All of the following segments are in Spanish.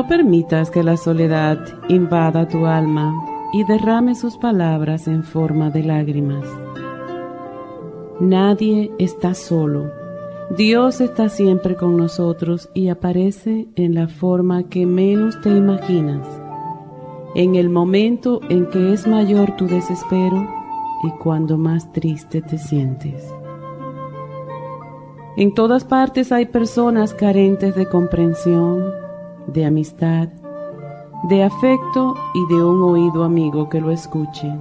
No permitas que la soledad invada tu alma y derrame sus palabras en forma de lágrimas. Nadie está solo. Dios está siempre con nosotros y aparece en la forma que menos te imaginas, en el momento en que es mayor tu desespero y cuando más triste te sientes. En todas partes hay personas carentes de comprensión, de amistad, de afecto y de un oído amigo que lo escuche.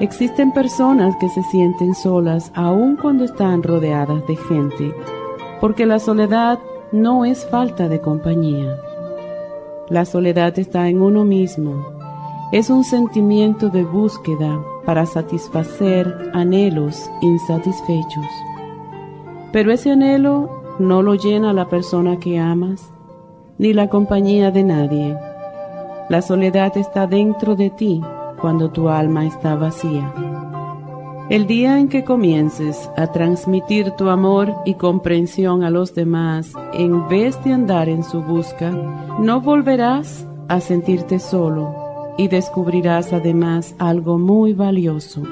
Existen personas que se sienten solas aun cuando están rodeadas de gente, porque la soledad no es falta de compañía. La soledad está en uno mismo. Es un sentimiento de búsqueda para satisfacer anhelos insatisfechos. Pero ese anhelo no lo llena la persona que amas, ni la compañía de nadie. La soledad está dentro de ti cuando tu alma está vacía. El día en que comiences a transmitir tu amor y comprensión a los demás en vez de andar en su busca, no volverás a sentirte solo y descubrirás además algo muy valioso,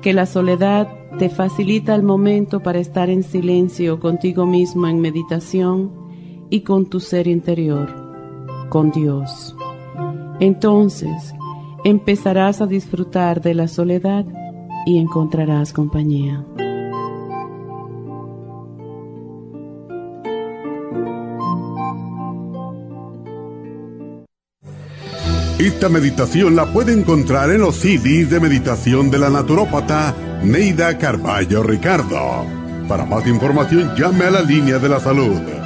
que la soledad te facilita el momento para estar en silencio contigo mismo en meditación y con tu ser interior, con Dios. Entonces empezarás a disfrutar de la soledad y encontrarás compañía. Esta meditación la puede encontrar en los CDs de meditación de la naturópata Neida Carballo Ricardo. Para más información llame a la línea de la salud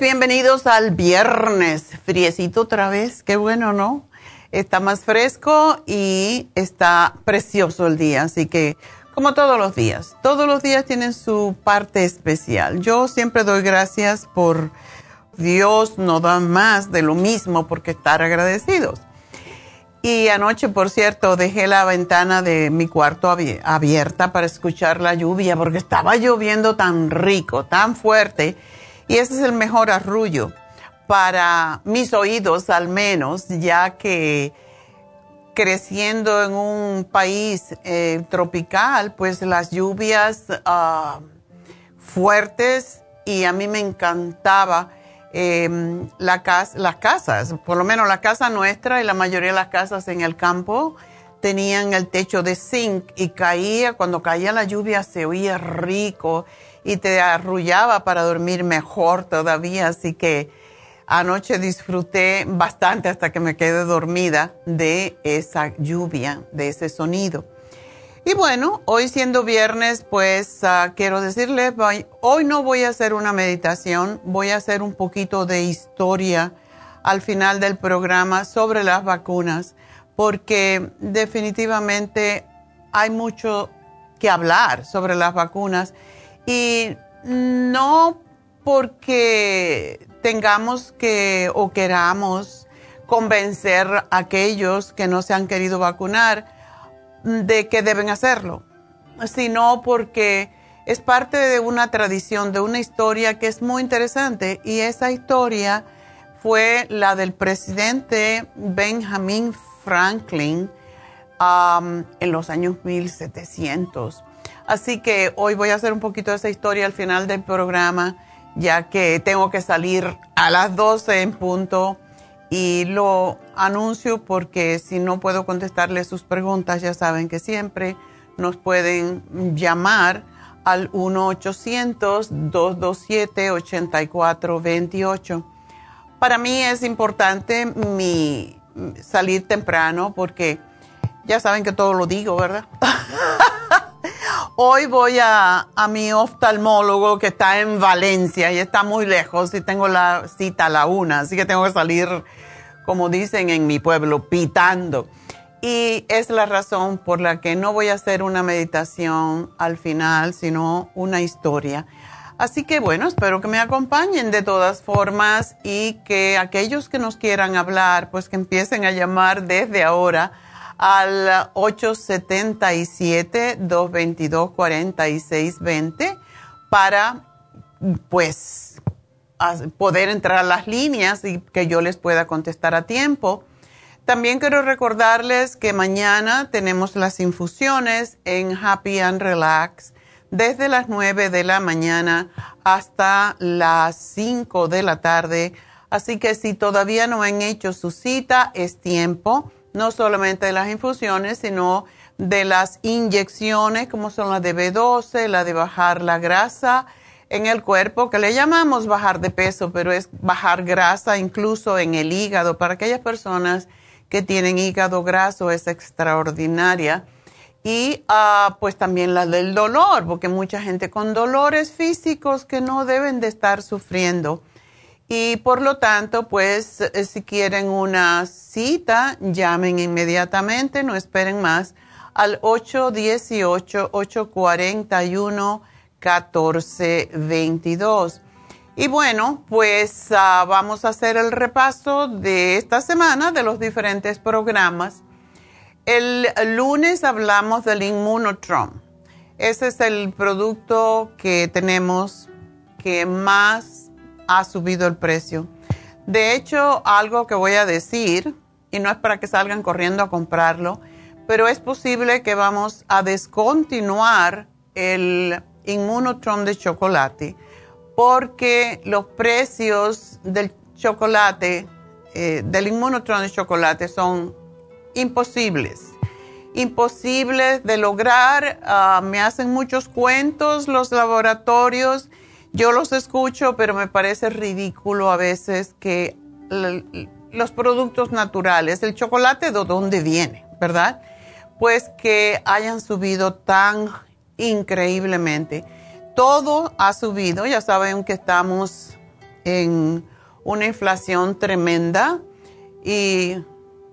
bienvenidos al viernes. Friecito otra vez, qué bueno, ¿no? Está más fresco y está precioso el día, así que como todos los días, todos los días tienen su parte especial. Yo siempre doy gracias por Dios no da más de lo mismo porque estar agradecidos. Y anoche, por cierto, dejé la ventana de mi cuarto abierta para escuchar la lluvia porque estaba lloviendo tan rico, tan fuerte y ese es el mejor arrullo para mis oídos al menos, ya que creciendo en un país eh, tropical, pues las lluvias ah, fuertes y a mí me encantaba em, la las casas, por lo menos la casa nuestra y la mayoría de las casas en el campo tenían el techo de zinc y caía, cuando caía la lluvia se oía rico y te arrullaba para dormir mejor todavía, así que anoche disfruté bastante hasta que me quedé dormida de esa lluvia, de ese sonido. Y bueno, hoy siendo viernes, pues ah, quiero decirles, hoy no voy a hacer una meditación, voy a hacer un poquito de historia al final del programa sobre las vacunas porque definitivamente hay mucho que hablar sobre las vacunas y no porque tengamos que o queramos convencer a aquellos que no se han querido vacunar de que deben hacerlo, sino porque es parte de una tradición, de una historia que es muy interesante y esa historia fue la del presidente Benjamin Franklin um, en los años 1700. Así que hoy voy a hacer un poquito de esa historia al final del programa, ya que tengo que salir a las 12 en punto y lo anuncio porque si no puedo contestarle sus preguntas, ya saben que siempre nos pueden llamar al 1-800-227-8428. Para mí es importante mi salir temprano porque ya saben que todo lo digo, ¿verdad? Hoy voy a, a, mi oftalmólogo que está en Valencia y está muy lejos y tengo la cita a la una, así que tengo que salir, como dicen en mi pueblo, pitando. Y es la razón por la que no voy a hacer una meditación al final, sino una historia. Así que bueno, espero que me acompañen de todas formas y que aquellos que nos quieran hablar, pues que empiecen a llamar desde ahora al 877-222-4620 para pues poder entrar a las líneas y que yo les pueda contestar a tiempo. También quiero recordarles que mañana tenemos las infusiones en Happy and Relax desde las 9 de la mañana hasta las 5 de la tarde. Así que si todavía no han hecho su cita, es tiempo, no solamente de las infusiones, sino de las inyecciones, como son las de B12, la de bajar la grasa en el cuerpo, que le llamamos bajar de peso, pero es bajar grasa incluso en el hígado. Para aquellas personas que tienen hígado graso es extraordinaria y uh, pues también la del dolor, porque mucha gente con dolores físicos que no deben de estar sufriendo. Y por lo tanto, pues eh, si quieren una cita, llamen inmediatamente, no esperen más, al 818-841-1422. Y bueno, pues uh, vamos a hacer el repaso de esta semana de los diferentes programas el lunes hablamos del Immunotron. Ese es el producto que tenemos que más ha subido el precio. De hecho, algo que voy a decir, y no es para que salgan corriendo a comprarlo, pero es posible que vamos a descontinuar el Immunotron de chocolate porque los precios del chocolate, eh, del Immunotron de chocolate son imposibles, imposibles de lograr. Ah, me hacen muchos cuentos los laboratorios, yo los escucho, pero me parece ridículo a veces que los productos naturales, el chocolate de dónde viene, ¿verdad? Pues que hayan subido tan increíblemente. Todo ha subido, ya saben que estamos en una inflación tremenda y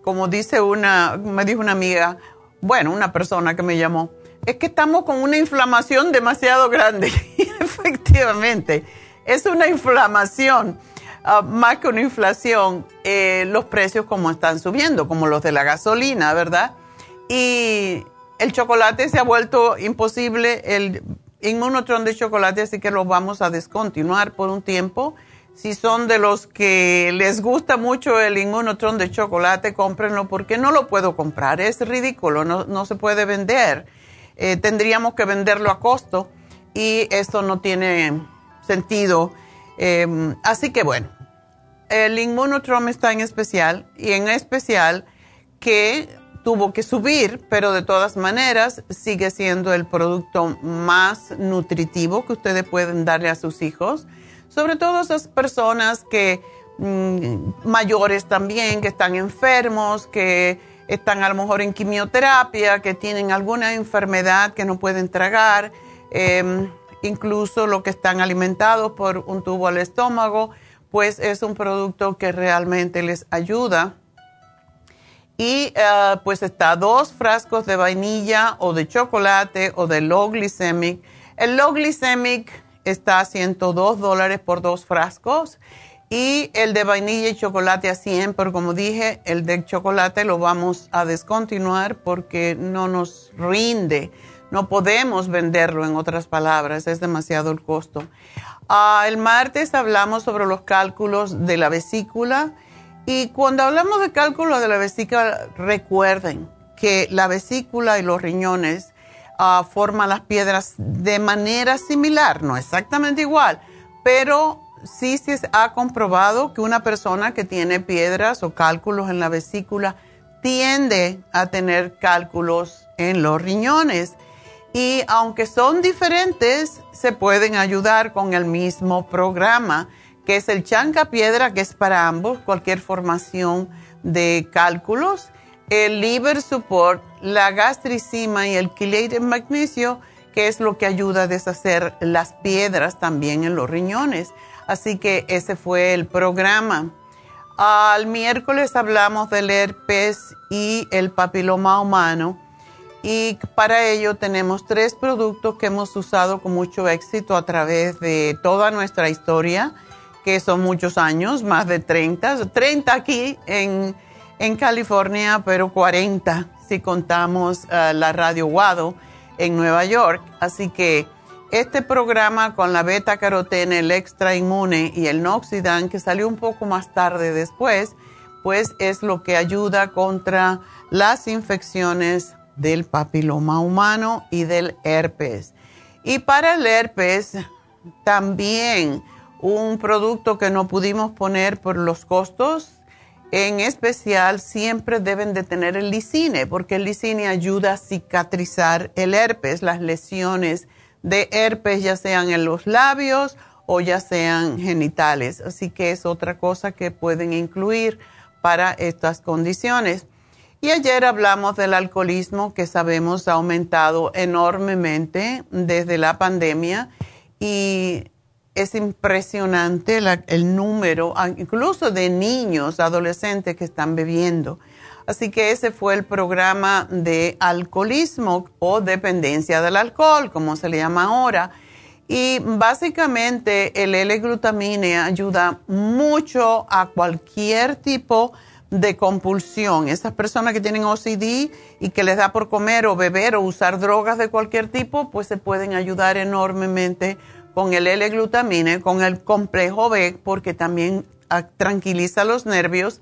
como dice una, me dijo una amiga, bueno, una persona que me llamó, es que estamos con una inflamación demasiado grande. Efectivamente, es una inflamación, ah, más que una inflación, eh, los precios como están subiendo, como los de la gasolina, ¿verdad? Y el chocolate se ha vuelto imposible, el inmunotron de chocolate, así que lo vamos a descontinuar por un tiempo si son de los que les gusta mucho el inmunotron de chocolate, cómprenlo porque no lo puedo comprar. Es ridículo, no, se puede vender. Eh, tendríamos que venderlo a costo y esto no tiene sentido. Em, así que bueno, el inmunotron está en especial y en especial que tuvo que subir, pero de todas maneras sigue siendo el producto más nutritivo que ustedes pueden darle a sus hijos sobre todo esas personas que mm, mayores también, que están enfermos, que están a lo mejor en quimioterapia, que tienen alguna enfermedad que no pueden tragar, em, incluso los que están alimentados por un tubo al estómago, pues es un producto que realmente les ayuda. Y eh, pues está dos frascos de vainilla o de chocolate o de low glycemic. El low glycemic está a 102 dólares por dos frascos. Y el de vainilla y chocolate a 100, pero como dije, el de chocolate lo vamos a descontinuar porque no nos rinde. No podemos venderlo, en otras palabras, es demasiado el costo. Ah, el martes hablamos sobre los cálculos de la vesícula. Y cuando hablamos de cálculos de la vesícula, recuerden que la vesícula y los riñones forma las piedras de manera similar, no exactamente igual, pero sí se ha comprobado que una persona que tiene piedras o cálculos en la vesícula tiende a tener cálculos en los riñones. Y aunque son diferentes, se pueden ayudar con el mismo programa, que es el chanca piedra, que es para ambos, cualquier formación de cálculos el liver support, la gastricima y el chelated magnesio, que es lo que ayuda a deshacer las piedras también en los riñones. Así que ese fue el programa. Al miércoles hablamos del herpes y el papiloma humano. Y para ello tenemos tres productos que hemos usado con mucho éxito a través de toda nuestra historia, que son muchos años, más de 30, 30 aquí en en California, pero 40 si contamos eh, la radio Wado en Nueva York. Así que este programa con la beta carotene, el extra inmune y el noxidan, que salió un poco más tarde después, pues es lo que ayuda contra las infecciones del papiloma humano y del herpes. Y para el herpes, también un producto que no pudimos poner por los costos en especial, siempre deben de tener el licine, porque el licine ayuda a cicatrizar el herpes, las lesiones de herpes, ya sean en los labios o ya sean genitales. Así que es otra cosa que pueden incluir para estas condiciones. Y ayer hablamos del alcoholismo que sabemos ha aumentado enormemente desde la pandemia y es impresionante el número, ah, incluso de niños, adolescentes que están bebiendo. Así que ese fue el programa de alcoholismo o dependencia del alcohol, como se le llama ahora. Y básicamente el L-glutamine ayuda mucho a cualquier tipo de compulsión. Esas personas que tienen OCD y que les da por comer o beber o usar drogas de cualquier tipo, pues se pueden ayudar enormemente con el L-glutamine, con el complejo B, porque también tranquiliza los nervios,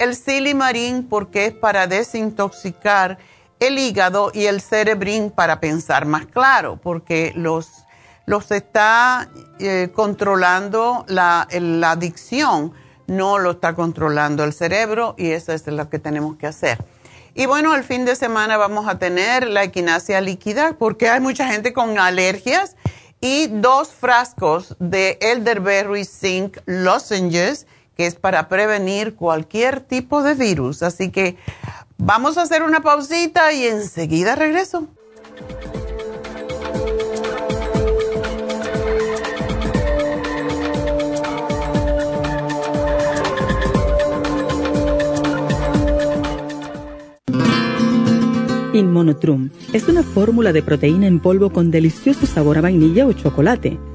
el silimarín, porque es para desintoxicar el hígado, y el cerebrín para pensar más claro, porque los, los está eh, controlando la, adicción, no lo está controlando el cerebro, y eso es lo que tenemos que hacer. Y bueno, el fin de semana vamos a tener la equinacia líquida, porque hay mucha gente con alergias y dos frascos de elderberry zinc lozenges, que es para prevenir cualquier tipo de virus. Así que vamos a hacer una pausita y enseguida regreso. Inmonotrum es una fórmula de proteína en polvo con delicioso sabor a vainilla o chocolate.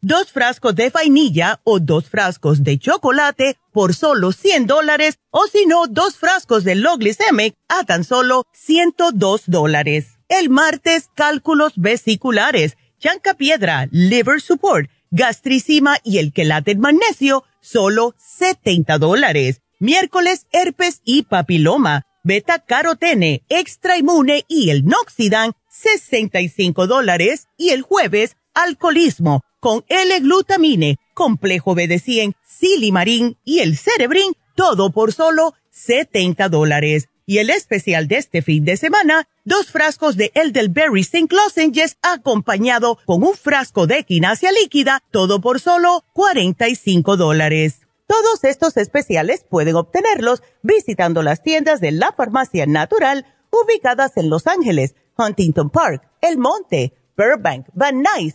dos frascos de vainilla o dos frascos de chocolate por solo 100 dólares o si no, dos frascos de Loglicemic a tan solo 102 dólares. El martes, cálculos vesiculares, chanca piedra, liver support, gastricima y el quelate magnesio, solo 70 dólares. Miércoles, herpes y papiloma, beta carotene, extra inmune y el noxidan, 65 dólares. Y el jueves, alcoholismo, con L-glutamine, complejo BD100, silimarín y el cerebrin, todo por solo 70 dólares. Y el especial de este fin de semana, dos frascos de Elderberry St. Lozenges acompañado con un frasco de quinasia líquida, todo por solo 45 dólares. Todos estos especiales pueden obtenerlos visitando las tiendas de la farmacia natural ubicadas en Los Ángeles, Huntington Park, El Monte, Burbank, Van Nuys,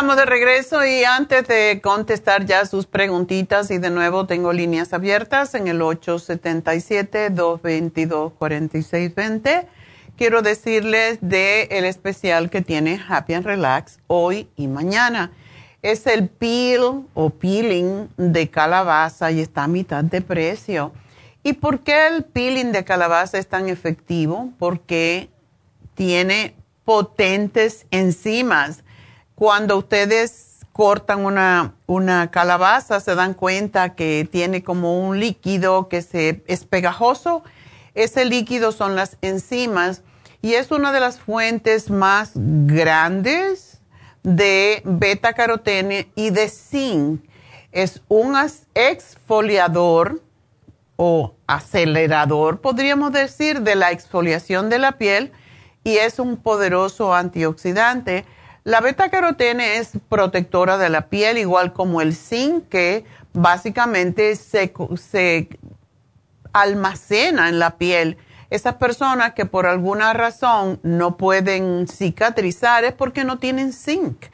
Estamos de regreso y antes de contestar ya sus preguntitas y de nuevo tengo líneas abiertas en el 877-222-4620. Quiero decirles de el especial que tiene Happy and Relax hoy y mañana. Es el peel o peeling de calabaza y está a mitad de precio. ¿Y por qué el peeling de calabaza es tan efectivo? Porque tiene potentes enzimas cuando ustedes cortan una, una calabaza, se dan cuenta que tiene como un líquido que se, es pegajoso. Ese líquido son las enzimas y es una de las fuentes más grandes de beta carotene y de zinc. Es un exfoliador o acelerador, podríamos decir, de la exfoliación de la piel y es un poderoso antioxidante la beta-carotene es protectora de la piel, igual como el zinc, que básicamente se, se almacena en la piel. Esas personas que por alguna razón no pueden cicatrizar es porque no tienen zinc.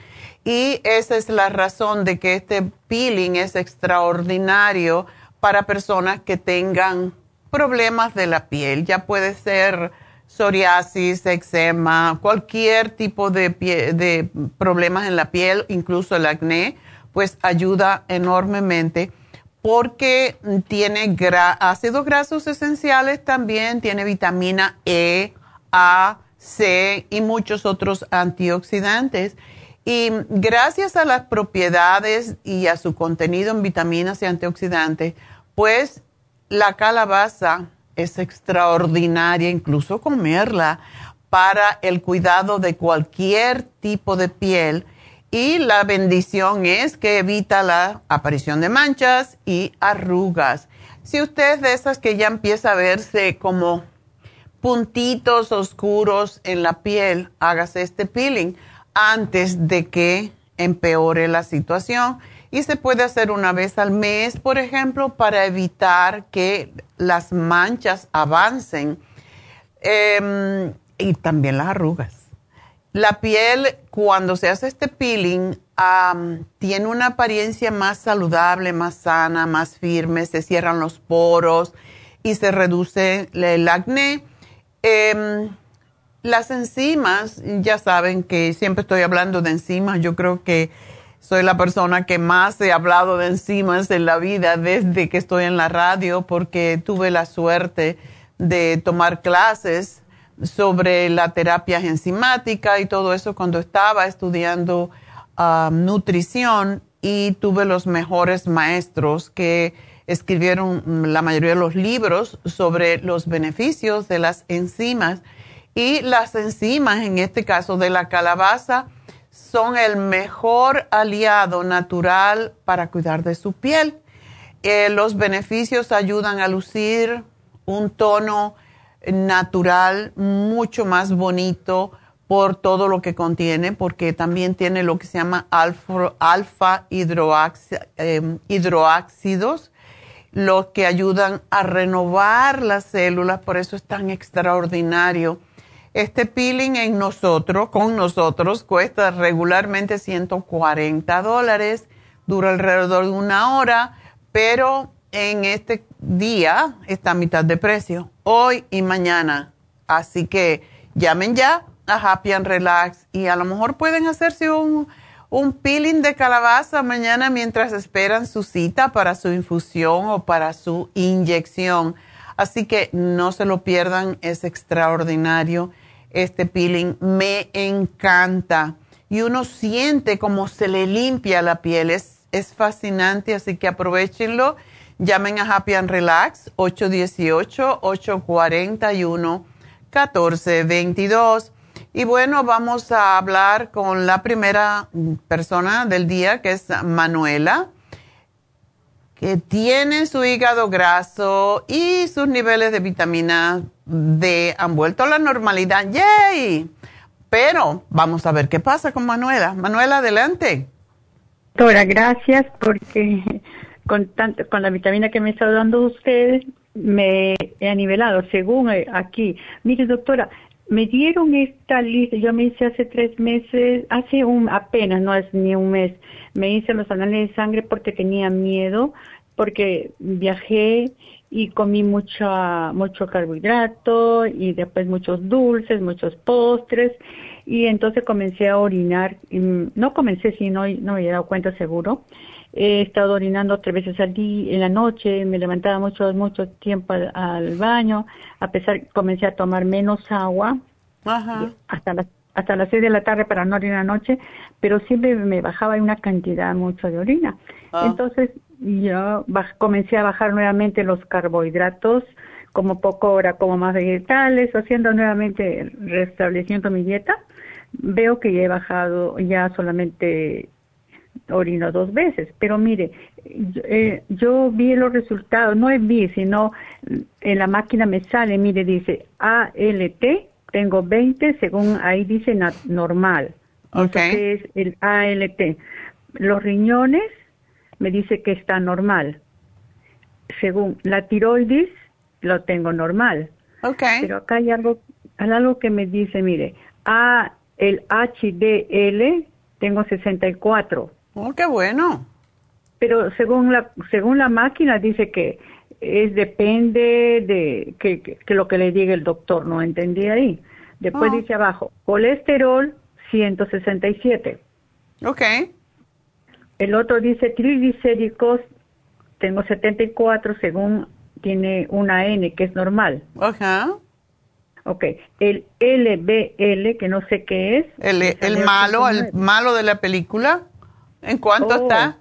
Y esa es la razón de que este peeling es extraordinario para personas que tengan problemas de la piel. Ya puede ser psoriasis, eczema, cualquier tipo de, de problemas en la piel, incluso el acné, pues ayuda enormemente porque tiene ácidos grasos esenciales también, tiene vitamina E, A, C y muchos otros antioxidantes. Y gracias a las propiedades y a su contenido en vitaminas y antioxidantes, pues la calabaza es extraordinaria, incluso comerla, para el cuidado de cualquier tipo de piel. Y la bendición es que evita la aparición de manchas y arrugas. Si usted es de esas que ya empieza a verse como puntitos oscuros en la piel, hágase este peeling antes de que empeore la situación. Y se puede hacer una vez al mes, por ejemplo, para evitar que las manchas avancen em, y también las arrugas. La piel, cuando se hace este peeling, tiene una apariencia más saludable, más sana, más firme, se cierran los poros y se reduce el acné. Em, las enzimas, ya saben que siempre estoy hablando de enzimas, yo creo que soy la persona que más he hablado de enzimas en la vida desde que estoy en la radio porque tuve la suerte de tomar clases sobre la terapia enzimática y todo eso cuando estaba estudiando um, nutrición y tuve los mejores maestros que escribieron la mayoría de los libros sobre los beneficios de las enzimas. Y las enzimas, en este caso de la calabaza, son el mejor aliado natural para cuidar de su piel. Eh, los beneficios ayudan a lucir un tono natural mucho más bonito por todo lo que contiene, porque también tiene lo que se llama alfa, alfa em, hidroáxidos, los que ayudan a renovar las células, por eso es tan extraordinario. Este peeling en nosotros, con nosotros, cuesta regularmente 140 dólares, dura alrededor de una hora, pero en este día está a mitad de precio, hoy y mañana. Así que llamen ya a Happy and Relax y a lo mejor pueden hacerse un, un peeling de calabaza mañana mientras esperan su cita para su infusión o para su inyección. Así que no se lo pierdan, es extraordinario. Este peeling. Me encanta. Y uno siente como se le limpia la piel, es, es fascinante, así que aprovechenlo. Llamen a Happy and Relax 818-841-1422. Y bueno, vamos a hablar con la primera persona del día, que es Manuela, que tiene su hígado graso y sus niveles de vitamina D han vuelto a la normalidad. ¡Yay! Pero vamos a ver qué pasa con Manuela. Manuela, adelante. Doctora, gracias porque con, tanto, con la vitamina que me está dando usted, me he nivelado, según eh, aquí. Mire, doctora, me dieron esta lista, yo me hice hace tres meses, hace un, apenas, no es ni un mes, me hice los análisis de sangre porque tenía miedo, porque viajé y comí mucho, mucho carbohidrato y después muchos dulces, muchos postres y entonces comencé a orinar, no comencé, sino no me había dado cuenta seguro, He estado orinando tres veces al día, en la noche, me levantaba mucho, mucho tiempo al, baño, a pesar comencé a tomar menos agua, hasta las hasta las seis de la tarde para no orinar noche, pero siempre me bajaba una cantidad mucho de orina. Ah. Entonces yo comencé a bajar nuevamente los carbohidratos, como poco hora como más vegetales, haciendo nuevamente restableciendo mi dieta. Veo que ya he bajado ya solamente orino dos veces, pero mire, eh, yo vi los resultados, no es vi, sino en la máquina me sale, mire, dice ALT, tengo 20, según ahí dice normal. Ok. es el ALT. Los riñones me dice que está normal. Según la tiroides, lo tengo normal. Ok. Pero acá hay algo, hay algo que me dice, mire, A, el HDL, tengo 64 Oh, qué bueno. Pero según la según la máquina dice que es depende de que, lo que le diga el doctor, no entendí ahí. Después oh. dice abajo, colesterol 167. Ok. El otro dice triglicéridos, tengo 74 según tiene una N que es normal. Ajá. Ok, el LBL, que no sé qué es. El, el malo, el malo de la película. ¿En cuánto Oh. está?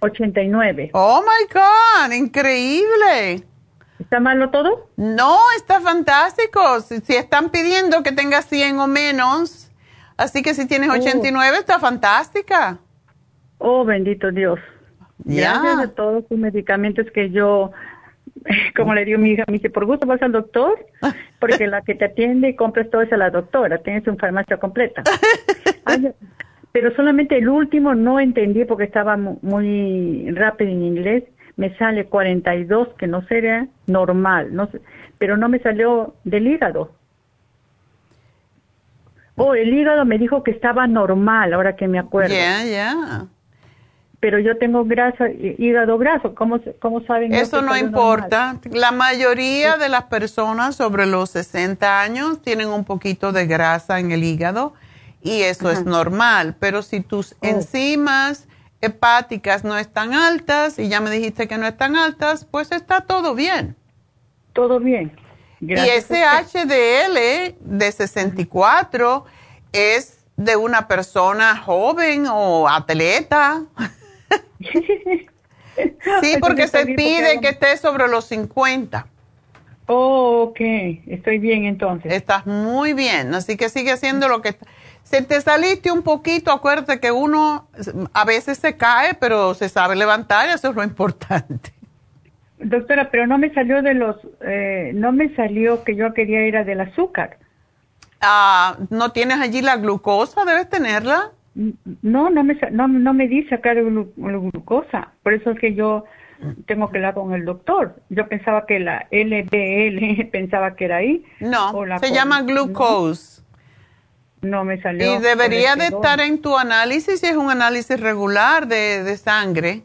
89. Oh my God, increíble. ¿Está malo todo? No, está fantástico. Si, si están pidiendo que tengas 100 o menos, así que si tienes Oh. 89 está fantástica. Oh, bendito Dios. Ya. Gracias a todos sus medicamentos que yo, como le digo a mi hija, me dice, por gusto vas al doctor, porque la que te atiende y compras todo es a la doctora, tienes una farmacia completa. Ay, pero solamente el último no entendí porque estaba mu- muy rápido en inglés. Me sale 42, que no sería normal, no sé, pero no me salió del hígado. Oh, el hígado me dijo que estaba normal, ahora que me acuerdo Ya, ya. pero yo tengo grasa, hí- hígado graso. ¿Cómo, cómo saben? Eso no importa. La mayoría de las personas sobre los 60 años tienen un poquito de grasa en el hígado y eso es normal. Pero si tus enzimas hepáticas no están altas y ya me dijiste que no están altas, pues está todo bien. Todo bien. Gracias y ese HDL de 64 es de una persona joven o atleta. Sí, porque se pide que esté sobre los 50. Oh, ok. Estoy bien entonces. Estás muy bien, así que sigue haciendo lo que... Si te saliste un poquito, acuérdate que uno a veces se cae, pero se sabe levantar, eso es lo importante. Doctora, pero no me salió de los, eh, no me salió que yo quería ir a del azúcar. Ah, ¿No tienes allí la glucosa? ¿Debes tenerla? No, no me, no, no me di sacar glu- glu- glucosa. Por eso es que yo tengo que hablar con el doctor. Yo pensaba que la LDL, pensaba que era ahí. No, O la se llama glucose. No me salió. Y debería de estar en tu análisis si es un análisis regular de, de sangre.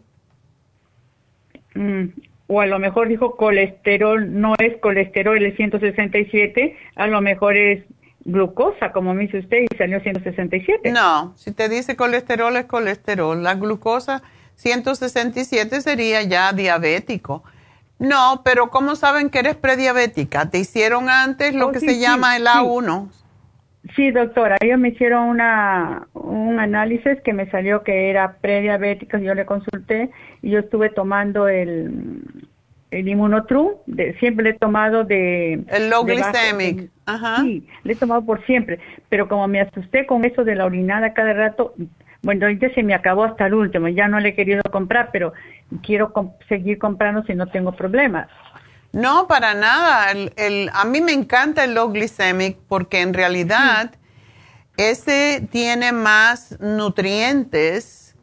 Mm, o a lo mejor dijo colesterol, no es colesterol el 167, a lo mejor es glucosa, como me dice usted, y salió 167. No, si te dice colesterol es colesterol. La glucosa 167 sería ya diabético. No, pero ¿cómo saben que eres prediabética? ¿Te hicieron antes lo Oh, que sí, se sí, llama el sí. A1? Sí, doctora, ellos me hicieron una, un análisis que me salió que era prediabética, yo le consulté y yo estuve tomando el, el Immunotrum, de, siempre le he tomado de... El low de ajá. Sí, le he tomado por siempre, pero como me asusté con eso de la orinada cada rato, bueno, ya se me acabó hasta el último, ya no le he querido comprar, pero quiero seguir comprando si no tengo problemas. No, para nada. El, el- a mí me encanta el low glycemic porque en realidad ese tiene más nutrientes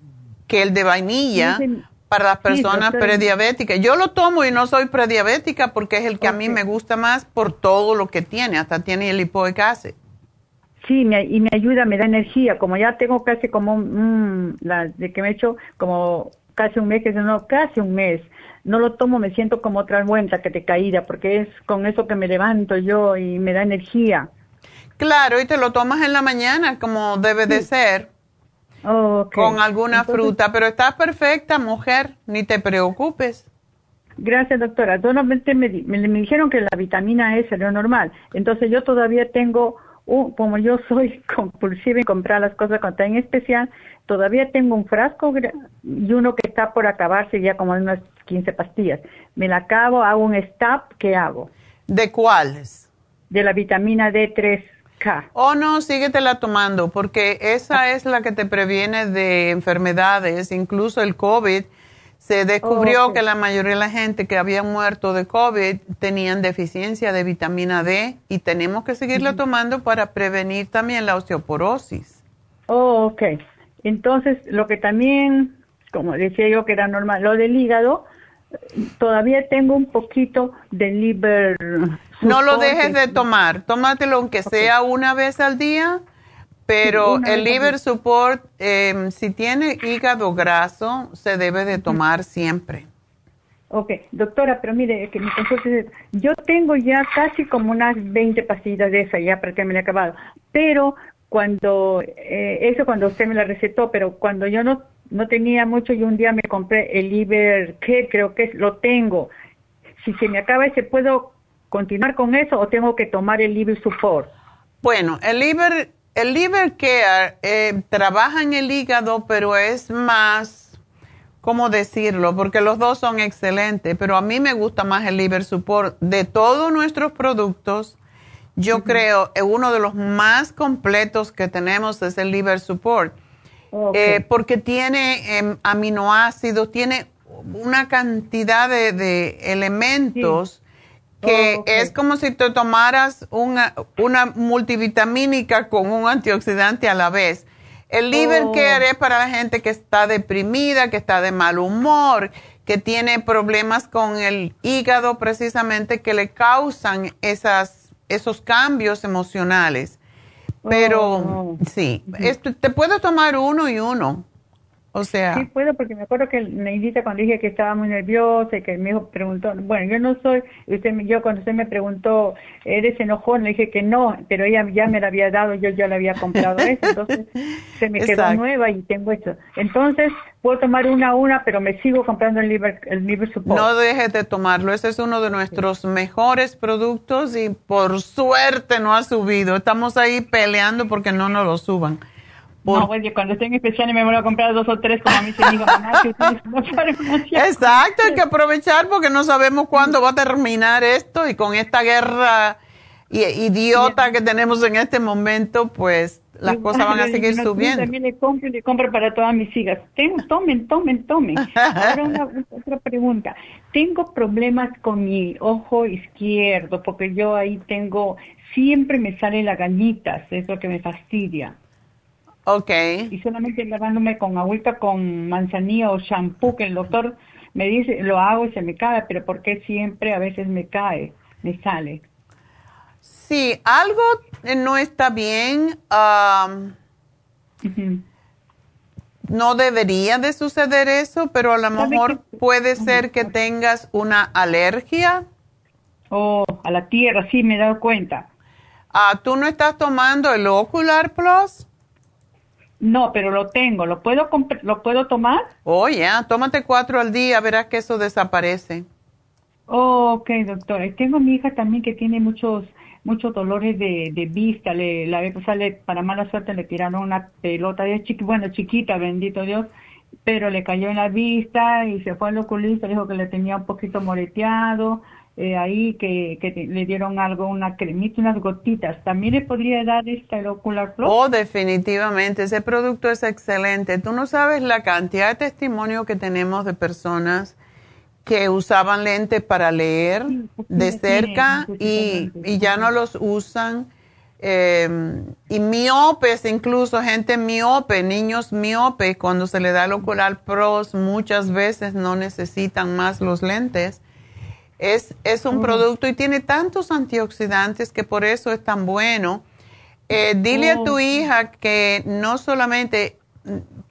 que el de vainilla Sí, para las personas prediabéticas. Yo lo tomo y no soy prediabética porque es el que a mí me gusta más por todo lo que tiene. Hasta tiene el lipoic acid. Sí, me, y me ayuda, me da energía. Como ya tengo casi como un, mm, la, de que me he hecho como casi un mes, que no, casi un mes. No lo tomo, me siento como otra vuelta que te caída, porque es con eso que me levanto yo y me da energía. Claro, y te lo tomas en la mañana como debe de ser, Oh, con alguna Entonces, fruta. Pero estás perfecta, mujer, ni te preocupes. Gracias, doctora. Solamente me, me, me dijeron que la vitamina E salió normal. Entonces yo todavía tengo, un, como yo soy compulsiva en comprar las cosas cuando están en especial, todavía tengo un frasco y uno que está por acabarse ya como unas 15 pastillas. Me la acabo, hago un stop, ¿qué hago? ¿De cuáles? De la vitamina D3K. Oh, no, síguetela tomando, porque esa es la que te previene de enfermedades, incluso el COVID. Se descubrió Oh, que la mayoría de la gente que había muerto de COVID tenían deficiencia de vitamina D y tenemos que seguirla tomando para prevenir también la osteoporosis. Oh, ok. Entonces, lo que también, como decía yo que era normal, lo del hígado, todavía tengo un poquito de liver. No lo dejes de tomar, tómatelo aunque sea una vez al día, pero el liver support, eh, si tiene hígado graso, se debe de tomar siempre. Ok, doctora, pero mire, que mi consulta es, yo tengo ya casi como unas 20 pastillas de esa ya para que me he acabado, pero cuando, eh, eso cuando usted me la recetó, pero cuando yo no, no tenía mucho y un día me compré el Liver, que creo que es, lo tengo. Si se me acaba ese, ¿puedo continuar con eso o tengo que tomar el liver support? Bueno, el liver, el liver care eh, trabaja en el hígado, pero es más, ¿cómo decirlo? Porque los dos son excelentes, pero a mí me gusta más el liver support. De todos nuestros productos, yo creo que uno de los más completos que tenemos es el liver support. Eh, porque tiene em, aminoácidos, tiene una cantidad de, elementos que es como si te tomaras una, una multivitamínica con un antioxidante a la vez. El liver oh. care es para la gente que está deprimida, que está de mal humor, que tiene problemas con el hígado precisamente que le causan esas, esos cambios emocionales. Pero oh. sí, te puedes tomar uno y uno. O sea. Sí, puedo, porque me acuerdo que Neidita cuando dije que estaba muy nerviosa y que me preguntó, bueno, yo no soy, usted, yo cuando usted me preguntó, ¿eres enojón? Le dije que no, pero ella ya me la había dado, yo ya la había comprado eso, entonces se me quedó nueva y tengo esto. Entonces, puedo tomar una a una, pero me sigo comprando el liver, el liver support. No dejes de tomarlo, ese es uno de nuestros mejores productos y por suerte no ha subido. Estamos ahí peleando porque no nos lo suban. No, pues cuando esté en especial me voy a comprar dos o tres como a mí se Exacto, hay que aprovechar porque no sabemos cuándo va a terminar esto y con esta guerra idiota que tenemos en este momento, pues las cosas van a seguir subiendo. También le compro le compro para todas mis hijas. tomen, tomen, tomen. Ahora una, otra pregunta. Tengo problemas con mi ojo izquierdo porque yo ahí tengo, siempre me sale la ganitas, es lo que me fastidia. Ok. Y solamente lavándome con agüita con manzanilla o shampoo, que el doctor me dice, lo hago y se me cae, pero ¿por qué siempre a veces me cae, me sale? Sí, algo no está bien. No debería de suceder eso, pero a lo mejor puede ser que tengas una alergia. Oh, a la tierra, sí, me he dado cuenta. Ah, ¿Tú no estás tomando el Ocular Plus? No, pero lo tengo. ¿Lo puedo, ¿lo puedo tomar? Oh, ya. Tómate cuatro al día. Verás que eso desaparece. Oh, ok, doctora. Tengo mi hija también que tiene muchos muchos dolores de, de vista. Le, la vez pasada, para mala suerte, le tiraron una pelota de chiqui, bueno, chiquita, bendito Dios, pero le cayó en la vista y se fue al oculista, dijo que le tenía un poquito moreteado eh, ahí que, que le dieron algo, una cremita, unas gotitas. ¿También le podría dar esta el Ocular Plus? Oh, definitivamente. Ese producto es excelente. Tú no sabes la cantidad de testimonio que tenemos de personas que usaban lentes para leer de cerca y, y, ya no los usan. Eh, y miopes, incluso gente miope, niños miope, cuando se le da el Ocular Plus, muchas veces no necesitan más los lentes es, es un producto y tiene tantos antioxidantes que por eso es tan bueno. Eh, dile a tu oh. hija que no solamente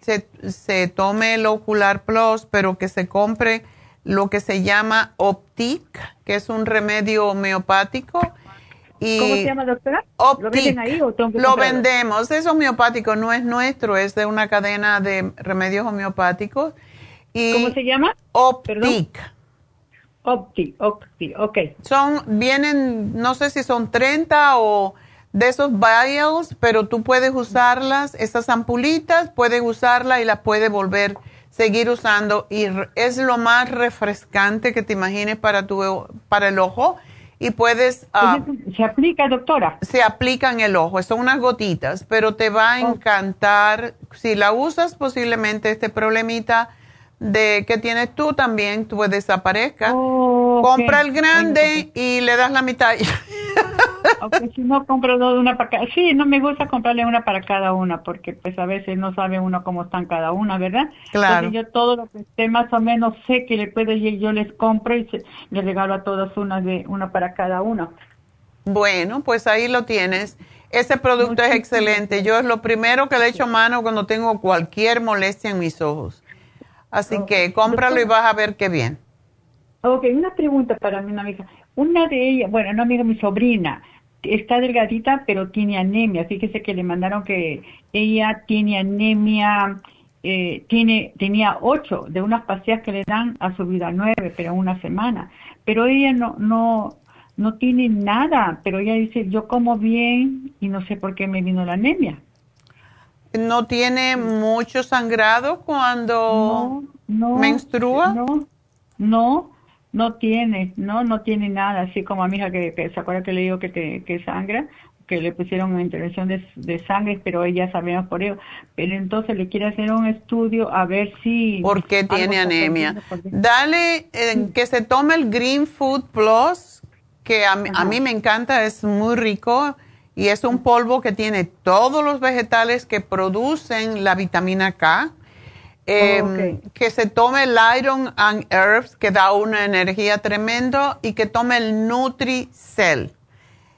se, se, tome el Ocular Plus, pero que se compre lo que se llama Optic, que es un remedio homeopático. Y ¿Cómo se llama, doctora? Optic. ¿Lo ahí o Lo vendemos. Es homeopático, no es nuestro, es de una cadena de remedios homeopáticos. Y ¿Cómo se llama? Optic. Opti, Opti, ok. Son, vienen, no sé si son 30 o de esos vials, pero tú puedes usarlas, esas ampulitas, puedes usarlas y las puedes volver, seguir usando. Y es lo más refrescante que te imagines para, tu, para el ojo. Y puedes... Ah, ¿Se aplica, doctora? Se aplica en el ojo, son unas gotitas, pero te va a encantar. Si la usas, posiblemente este problemita de que tienes tú también tú desaparezca. Oh, Compra el grande y le das la mitad. okay, si no compro dos, una para cada. Sí, no me gusta comprarle una para cada una porque pues a veces no sabe uno cómo están cada una, ¿verdad? Claro. yo todo lo que esté más o menos sé que le puede ir, yo les compro y se, les regalo a todas una de una para cada una. Bueno, pues ahí lo tienes. Ese producto es excelente. Yo es lo primero que le echo mano cuando tengo cualquier molestia en mis ojos. Así que cómpralo y vas a ver qué bien. Ok, una pregunta para mi amiga. Una de ellas, bueno, no amiga, mi sobrina, está delgadita, pero tiene anemia. Fíjese que le mandaron que ella tiene anemia, eh, tiene, tenía ocho de unas pastillas que le dan a su vida nueve, pero una semana. Pero ella no, no, no tiene nada, pero ella dice, yo como bien y no sé por qué me vino la anemia. ¿No tiene mucho sangrado cuando menstrua? No, no, no tiene, no, no tiene nada, así como a mi hija que, se acuerda que le digo que, te, que sangra, que le pusieron una intervención de, sangre, pero ella sabía por ello. Pero entonces le quiere hacer un estudio a ver si... ¿Por qué tiene anemia? Dale eh, que se tome el Green Food Plus, que a, mí me encanta, es muy rico y es un polvo que tiene todos los vegetales que producen la vitamina K. Em, que se tome el Iron and Herbs, que da una energía tremendo, y que tome el Nutri-Cell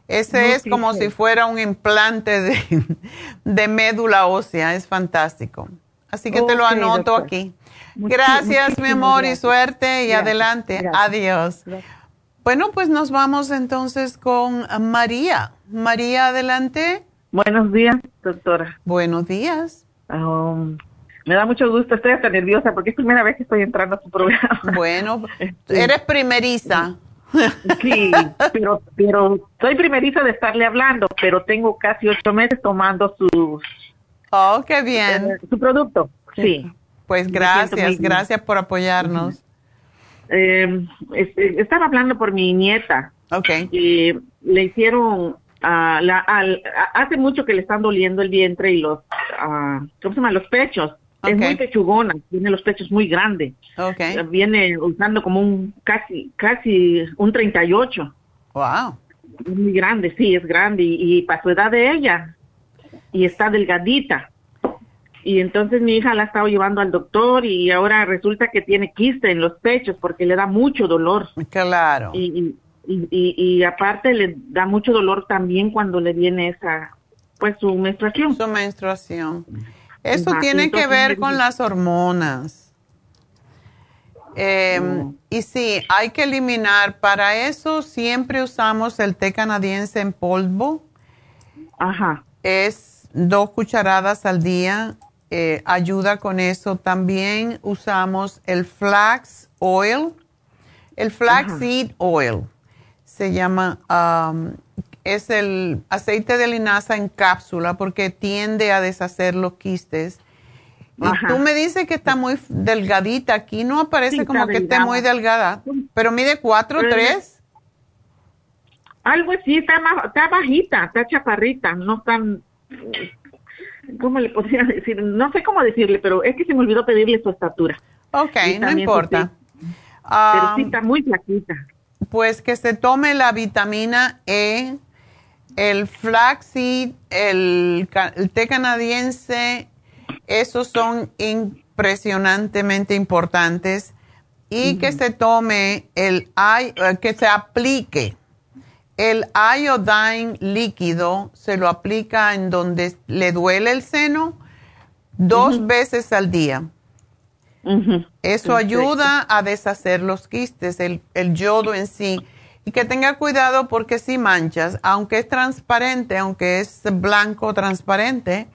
ese es como si fuera un implante de, médula ósea, es fantástico. Así que te lo anoto aquí. gracias, mi amor, y suerte y adelante. Adiós. Bueno, pues nos vamos entonces con María. María, adelante. Buenos días, doctora. Buenos días. Um, me da mucho gusto, estoy hasta nerviosa porque es primera vez que estoy entrando a su programa. Bueno, este, eres primeriza. Sí, pero, pero soy primeriza de estarle hablando, pero tengo casi ocho meses tomando su... Oh, qué bien. Eh, su producto, sí. Pues gracias, gracias por apoyarnos. Eh, estaba hablando por mi nieta. Ok. Y le hicieron, la, hace mucho que le están doliendo el vientre y los, uh, ¿cómo se llama? Los pechos. Es muy pechugona, tiene los pechos muy grandes. Okay. Viene usando como un casi, casi un 38. Wow. Es muy grande, sí, es grande. Y, para su edad de ella, y está delgadita. Y entonces mi hija la ha estado llevando al doctor y ahora resulta que tiene quiste en los pechos porque le da mucho dolor. Claro. Y, y, y, y aparte le da mucho dolor también cuando le viene esa, pues su menstruación. Su menstruación. Eso tiene que ver con las hormonas. Oh. Y sí, hay que eliminar. Para eso siempre usamos el té canadiense en polvo. Ajá. Es dos cucharadas al día. Eh, ayuda con eso. También usamos el flax oil. El flaxseed oil se llama, es el aceite de linaza en cápsula porque tiende a deshacer los quistes. Y tú me dices que está muy delgadita. Aquí no aparece como que esté muy delgada. Pero mide 4 o 3. Algo así, está, está bajita, está chaparrita, no tan... ¿Cómo le podría decir? No sé cómo decirle, pero es que se me olvidó pedirle su estatura. Ok, no importa. pero sí está muy flaquita. Pues que se tome la vitamina E, el flaxseed, el, té canadiense, esos son impresionantemente importantes. Y que se tome el, eh, que se aplique el iodine líquido, se lo aplica en donde le duele el seno dos veces al día. Eso ayuda a deshacer los quistes, el, el yodo en sí. Y que tenga cuidado porque si manchas, aunque es transparente, aunque es blanco transparente,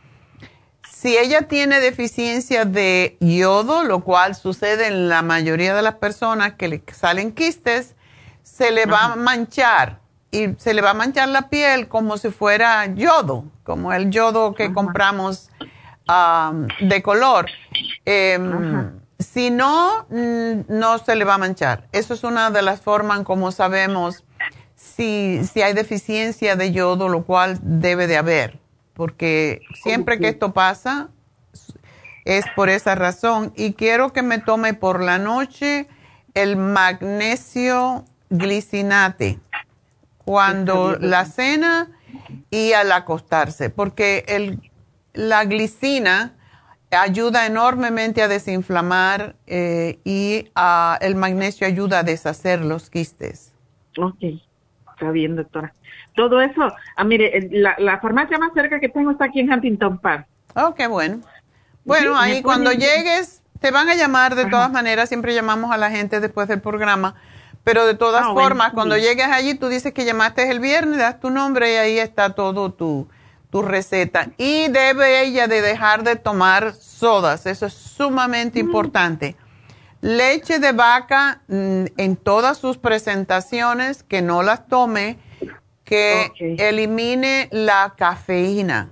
si ella tiene deficiencia de yodo, lo cual sucede en la mayoría de las personas que le salen quistes, se le va a manchar y se le va a manchar la piel como si fuera yodo, como el yodo que compramos de color. Em, si no, mm, no se le va a manchar. Eso es una de las formas como sabemos si, si hay deficiencia de yodo, lo cual debe de haber, porque siempre que esto pasa es por esa razón. Y quiero que me tome por la noche el magnesio glicinate cuando la cena y al acostarse, porque el, la glicina ayuda enormemente a desinflamar eh, y el magnesio ayuda a deshacer los quistes. Ok, está bien, doctora. Todo eso, ah, mire, la, farmacia más cerca que tengo está aquí en Huntington Park. Oh, qué bueno. Bueno, ahí cuando llegues, te van a llamar de todas maneras, siempre llamamos a la gente después del programa, pero de todas ah, formas, cuando llegues allí, tú dices que llamaste el viernes, das tu nombre y ahí está todo tu tu receta. Y debe ella de dejar de tomar sodas, eso es sumamente importante. Leche de vaca mm, en todas sus presentaciones, que no las tome, que elimine la cafeína,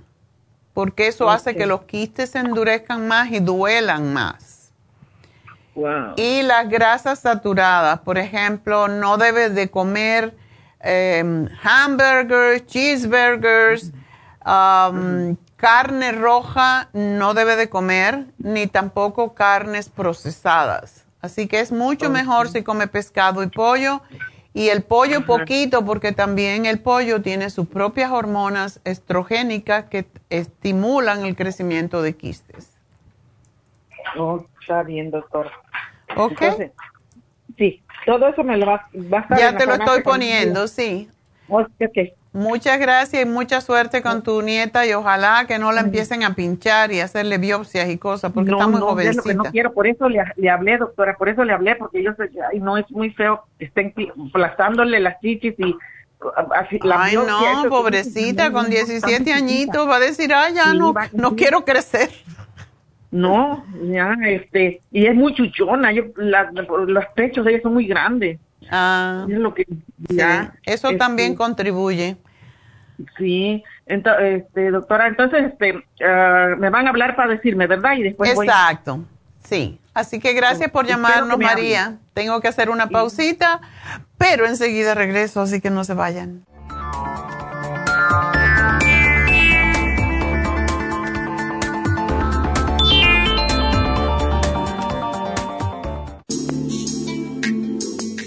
porque eso hace que los quistes se endurezcan más y duelan más. Y las grasas saturadas, por ejemplo, no debes de comer em, hamburgers, cheeseburgers, um, carne roja no debe de comer, ni tampoco carnes procesadas. Así que es mucho mejor si come pescado y pollo. Y el pollo poquito, porque también el pollo tiene sus propias hormonas estrogénicas que estimulan el crecimiento de quistes. Oh, está bien, doctor. Ok. sí, todo eso me lo va, a estar Ya te lo estoy poniendo, sí. Ok. Muchas gracias y mucha suerte con tu nieta y ojalá que no la empiecen a pinchar y hacerle biopsias y cosas porque está muy no, jovencita. Es lo que no quiero, por eso le, hablé, doctora, por eso le hablé, porque yo sé, ay, no es muy feo, estén aplastándole las chichis y la ay, no, pobrecita, con 17 añitos va a decir, ay, ya no, no quiero crecer. No, ya, este, y es muy chuchona, yo, los pechos de ella son muy grandes. Ah, es lo que ya. Eso este, también contribuye. Sí, entonces, este, doctora, entonces este, ah, me van a hablar para decirme, ¿verdad? Y después Exacto, sí. Así que gracias por llamarnos, María. Tengo que hacer una pausita, pero enseguida regreso, así que no se vayan.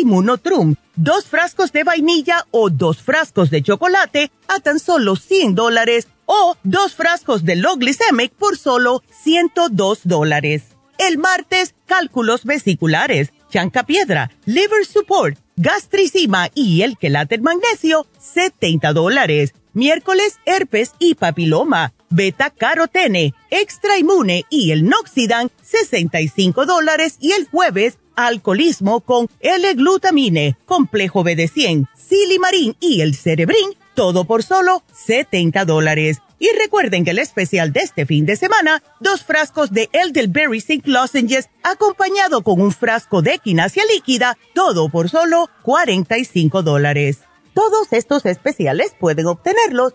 Immunotrum, dos frascos de vainilla o dos frascos de chocolate a tan solo 100 dólares o dos frascos de low glycemic por solo 102 dólares. El martes, cálculos vesiculares, chanca piedra, liver support, gastricima y el quelate magnesio, 70 dólares. Miércoles, herpes y papiloma beta carotene, extra inmune y el noxidan, 65 dólares y el jueves, alcoholismo con L-glutamine, complejo BD100, silimarín y el cerebrín, todo por solo 70 dólares. Y recuerden que el especial de este fin de semana, dos frascos de Elderberry Zinc Lozenges acompañado con un frasco de quinasia líquida, todo por solo 45 dólares. Todos estos especiales pueden obtenerlos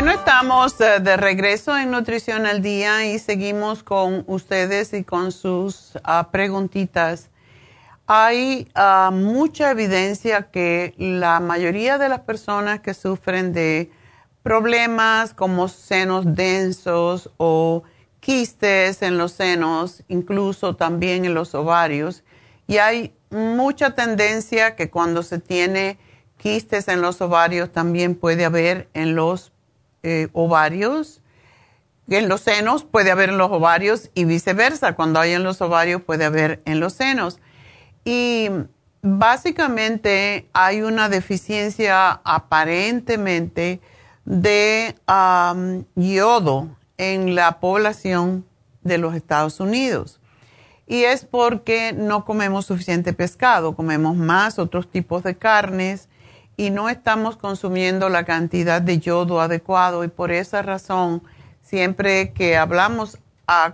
Bueno, estamos eh, de regreso en Nutrición al Día y seguimos con ustedes y con sus ah, preguntitas. Hay ah, mucha evidencia que la mayoría de las personas que sufren de problemas como senos densos o quistes en los senos, incluso también en los ovarios. Y hay mucha tendencia que cuando se tiene quistes en los ovarios también puede haber en los eh, ovarios, en los senos puede haber en los ovarios y viceversa. Cuando hay en los ovarios puede haber en los senos. Y básicamente hay una deficiencia aparentemente de yodo en la población de los Estados Unidos. Y es porque no comemos suficiente pescado, comemos más otros tipos de carnes y no estamos consumiendo la cantidad de yodo adecuado y por esa razón siempre que hablamos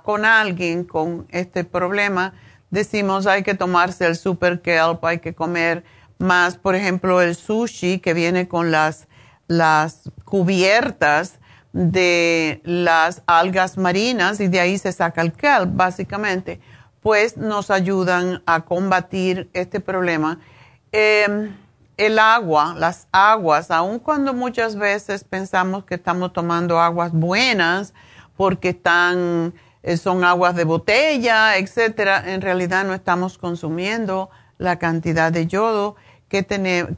con alguien con este problema, decimos hay que tomarse el super kelp, hay que comer más, por ejemplo, el sushi que viene con las, las cubiertas de las algas marinas y de ahí se saca el kelp, básicamente, pues nos ayudan a combatir este problema. Em, el agua, las aguas, aun cuando muchas veces pensamos que estamos tomando aguas buenas porque están, eh, son aguas de botella, etcétera, en realidad no estamos consumiendo la cantidad de yodo que,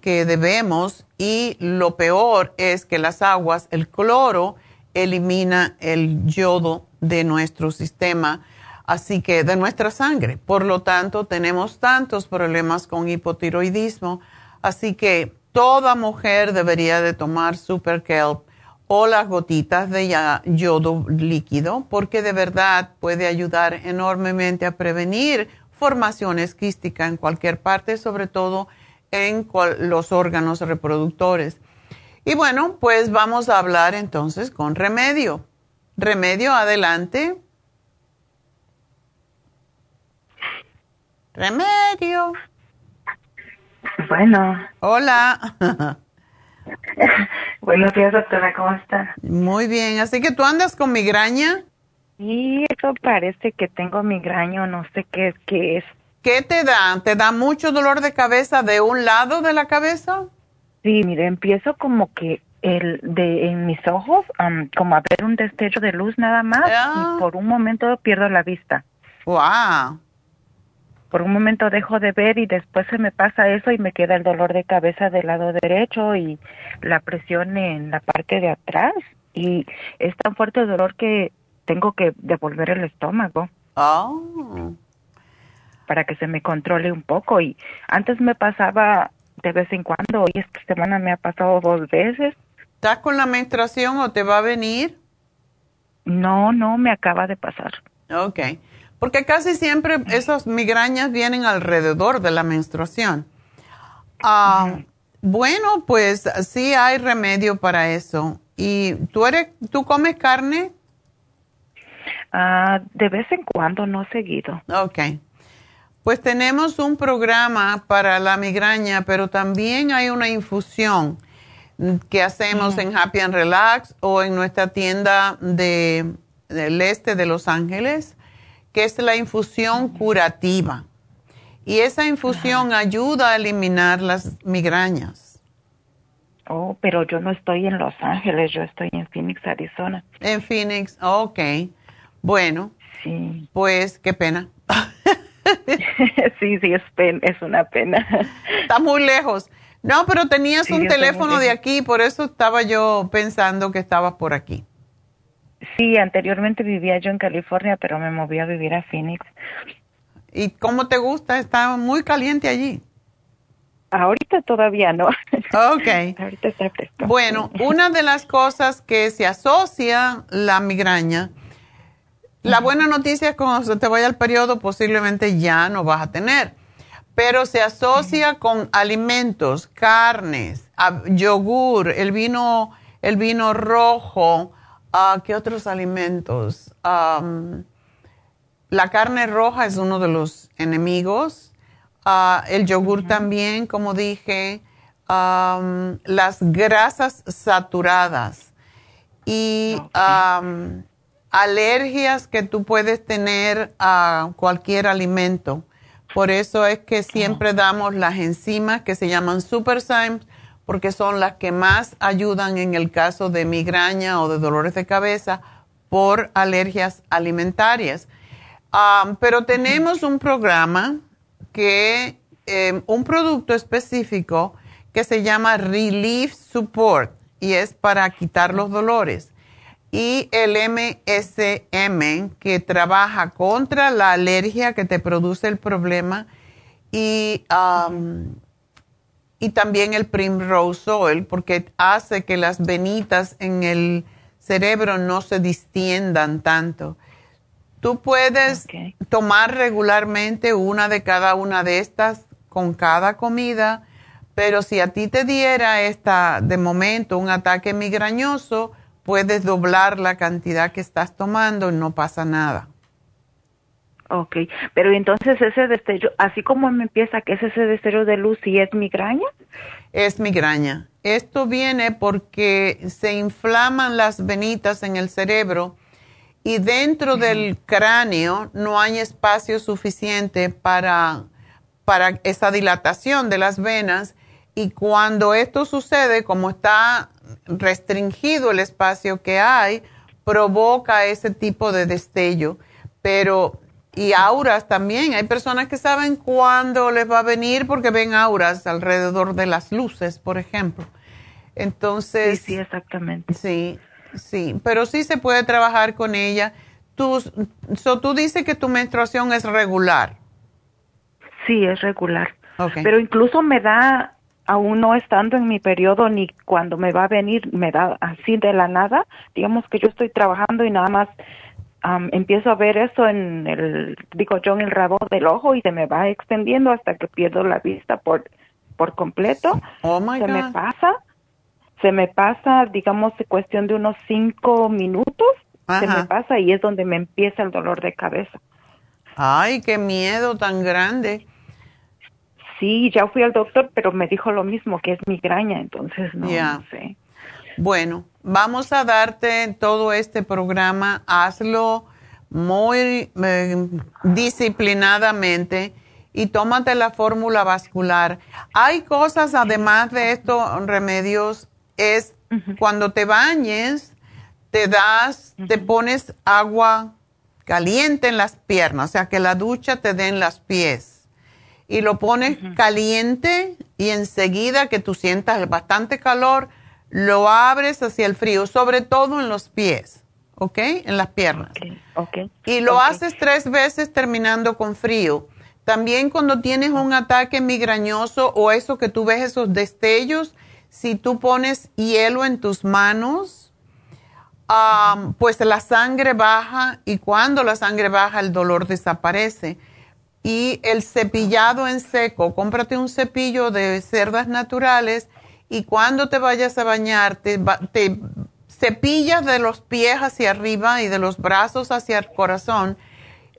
que debemos y lo peor es que las aguas, el cloro, elimina el yodo de nuestro sistema, así que de nuestra sangre. Por lo tanto, tenemos tantos problemas con hipotiroidismo, así que toda mujer debería de tomar Super Kelp o las gotitas de yodo líquido, porque de verdad puede ayudar enormemente a prevenir formaciones quísticas en cualquier parte, sobre todo en los órganos reproductores. Y bueno, pues vamos a hablar entonces con remedio. Remedio, adelante. Remedio. Bueno. Hola. Buenos días, doctora, ¿cómo está? Muy bien, así que tú andas con migraña. Y eso parece que tengo migraña, no sé qué, qué es. ¿Qué te da? ¿Te da mucho dolor de cabeza de un lado de la cabeza? Sí, mire, empiezo como que el de en mis ojos, como a ver un destello de luz nada más y ah. por un momento pierdo la vista. Wow. Por un momento dejo de ver y después se me pasa eso y me queda el dolor de cabeza del lado derecho y la presión en la parte de atrás y es tan fuerte el dolor que tengo que devolver el estómago. Oh. Para que se me controle un poco y antes me pasaba de vez en cuando. Hoy esta semana me ha pasado dos veces. ¿Estás con la menstruación o te va a venir? No, no, me acaba de pasar. Ok. Porque casi siempre esas migrañas vienen alrededor de la menstruación. Ah, bueno, pues sí hay remedio para eso. ¿Y tú, eres, tú comes carne? Ah, de vez en cuando, no seguido. Ok. Pues tenemos un programa para la migraña, pero también hay una infusión que hacemos en Happy and Relax o en nuestra tienda de, del este de Los Ángeles, que es la infusión curativa. Y esa infusión ayuda a eliminar las migrañas. Oh, pero yo no estoy en Los Ángeles, yo estoy en Phoenix, Arizona. En Phoenix, ok. Bueno, sí. pues qué pena. sí, sí, es, es una pena. Está muy lejos. No, pero tenías un teléfono de aquí, por eso estaba yo pensando que estabas por aquí. Sí, anteriormente vivía yo en California, pero me moví a vivir a Phoenix. ¿Y cómo te gusta? Está muy caliente allí. Ahorita todavía no. Ok. Ahorita está fresco. Bueno, una de las cosas que se asocia la migraña la buena noticia es que cuando se te vaya el periodo posiblemente ya no vas a tener, pero se asocia con alimentos, carnes, yogur, el vino, el vino rojo, uh, ¿qué otros alimentos? la carne roja es uno de los enemigos, ah, el yogur también, como dije, las grasas saturadas. Y alergias que tú puedes tener a cualquier alimento. Por eso es que siempre damos las enzimas que se llaman Super porque son las que más ayudan en el caso de migraña o de dolores de cabeza por alergias alimentarias. Pero tenemos un programa que, em, un producto específico que se llama Relief Support y es para quitar los dolores. Y el MSM que trabaja contra la alergia que te produce el problema y, y también el Primrose Oil porque hace que las venitas en el cerebro no se distiendan tanto. Tú puedes tomar regularmente una de cada una de estas con cada comida, pero si a ti te diera esta, de momento, un ataque migrañoso, puedes doblar la cantidad que estás tomando y no pasa nada. Ok, pero entonces ese destello, así como me empieza, que es ese destello de luz y es migraña? Es migraña. Esto viene porque se inflaman las venitas en el cerebro y dentro del cráneo no hay espacio suficiente para, para esa dilatación de las venas y cuando esto sucede, como está restringido el espacio que hay, provoca ese tipo de destello. Pero y auras también. Hay personas que saben cuándo les va a venir porque ven auras alrededor de las luces, por ejemplo. Entonces. Sí, sí, exactamente. Sí, sí, pero sí se puede trabajar con ella. Tú, tú dices que tu menstruación es regular. Sí, es regular. Pero incluso me da, aún no estando en mi periodo ni cuando me va a venir, me da así de la nada. Digamos que yo estoy trabajando y nada más empiezo a ver eso en el, digo yo, en el rabo del ojo y se me va extendiendo hasta que pierdo la vista por, por completo. Oh my se me pasa, se me pasa, digamos, cuestión de unos cinco minutos, se me pasa y es donde me empieza el dolor de cabeza. Ay, qué miedo tan grande. Sí, ya fui al doctor, pero me dijo lo mismo, que es migraña, entonces no sé. Bueno, vamos a darte todo este programa, hazlo muy eh, disciplinadamente y tómate la fórmula vascular. Hay cosas, además de estos remedios, es cuando te bañes, te das, te pones agua caliente en las piernas, o sea, que la ducha te dé en las pies. Y lo pones caliente y enseguida que tú sientas bastante calor, lo abres hacia el frío, sobre todo en los pies, ¿ok? En las piernas. Okay, y lo haces tres veces terminando con frío. También cuando tienes un ataque migrañoso o eso que tú ves esos destellos, si tú pones hielo en tus manos, pues la sangre baja y cuando la sangre baja el dolor desaparece. Y el cepillado en seco, cómprate un cepillo de cerdas naturales y cuando te vayas a bañar, te, cepillas de los pies hacia arriba y de los brazos hacia el corazón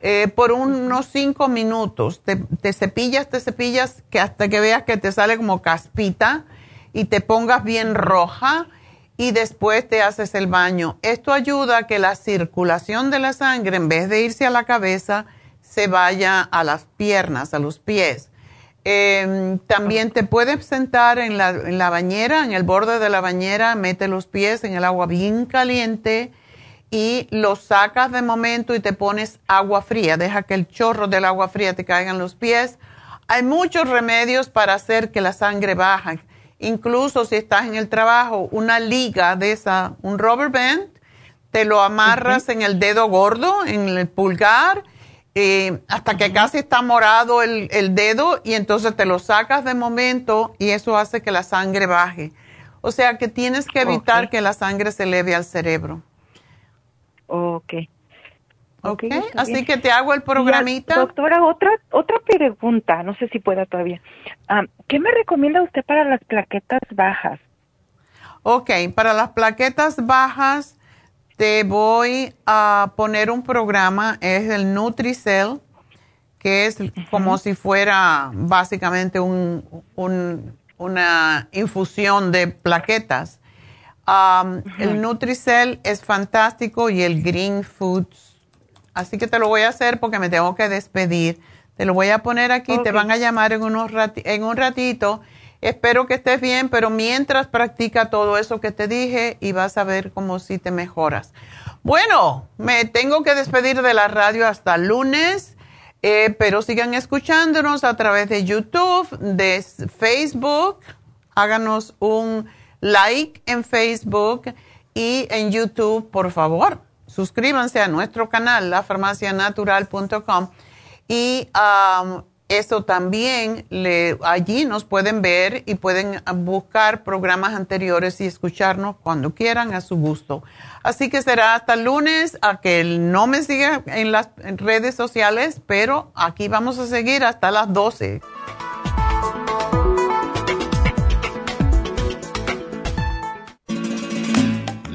eh, por unos cinco minutos. Te, te, cepillas, te cepillas que hasta que veas que te sale como caspita y te pongas bien roja y después te haces el baño. Esto ayuda a que la circulación de la sangre, en vez de irse a la cabeza, se vaya a las piernas, a los pies. Em, también te puedes sentar en la, en la, bañera, en el borde de la bañera, mete los pies en el agua bien caliente y los sacas de momento y te pones agua fría. Deja que el chorro del agua fría te caiga en los pies. Hay muchos remedios para hacer que la sangre baje. Incluso si estás en el trabajo, una liga de esa, un rubber band, te lo amarras en el dedo gordo, en el pulgar eh, hasta que casi está morado el, dedo y entonces te lo sacas de momento y eso hace que la sangre baje. O sea que tienes que evitar que la sangre se eleve al cerebro. Ok. Ok, así que te hago el programita. doctora, otra, otra pregunta, no sé si pueda todavía. Ah, ¿Qué me recomienda usted para las plaquetas bajas? Ok, para las plaquetas bajas te voy a poner un programa, es el Nutricell, que es como si fuera básicamente un, una infusión de plaquetas. Um, el Nutricell es fantástico y el Green Foods. Así que te lo voy a hacer porque me tengo que despedir. Te lo voy a poner aquí, te van a llamar en, unos en un ratito Espero que estés bien, pero mientras practica todo eso que te dije y vas a ver cómo si te mejoras. Bueno, me tengo que despedir de la radio hasta lunes. Eh, pero sigan escuchándonos a través de YouTube, de Facebook. Háganos un like en Facebook y en YouTube, por favor. Suscríbanse a nuestro canal, lafarmacianatural.com. Y um, eso también, le, allí nos pueden ver y pueden buscar programas anteriores y escucharnos cuando quieran a su gusto. Así que será hasta lunes, a que no me siga en las redes sociales, pero aquí vamos a seguir hasta las 12.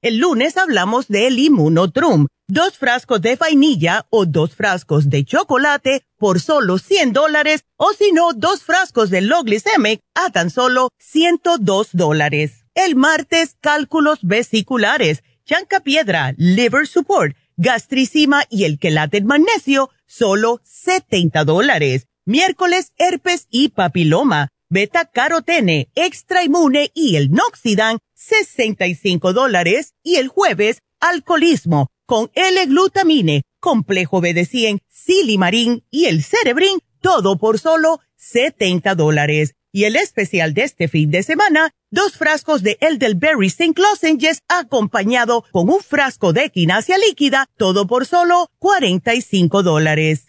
El lunes hablamos del Immunotrum, dos frascos de vainilla o dos frascos de chocolate por solo 100 dólares o si no, dos frascos de Loglicemic a tan solo 102 dólares. El martes, cálculos vesiculares, chanca piedra, liver support, gastricima y el quelate magnesio, solo 70 dólares. Miércoles, herpes y papiloma, beta carotene, extra inmune y el noxidan, 65 dólares. Y el jueves, alcoholismo, con L-glutamine, complejo BD100, silimarín y el cerebrin, todo por solo 70 dólares. Y el especial de este fin de semana, dos frascos de Elderberry St. Lozenges acompañado con un frasco de quinasia líquida, todo por solo 45 dólares.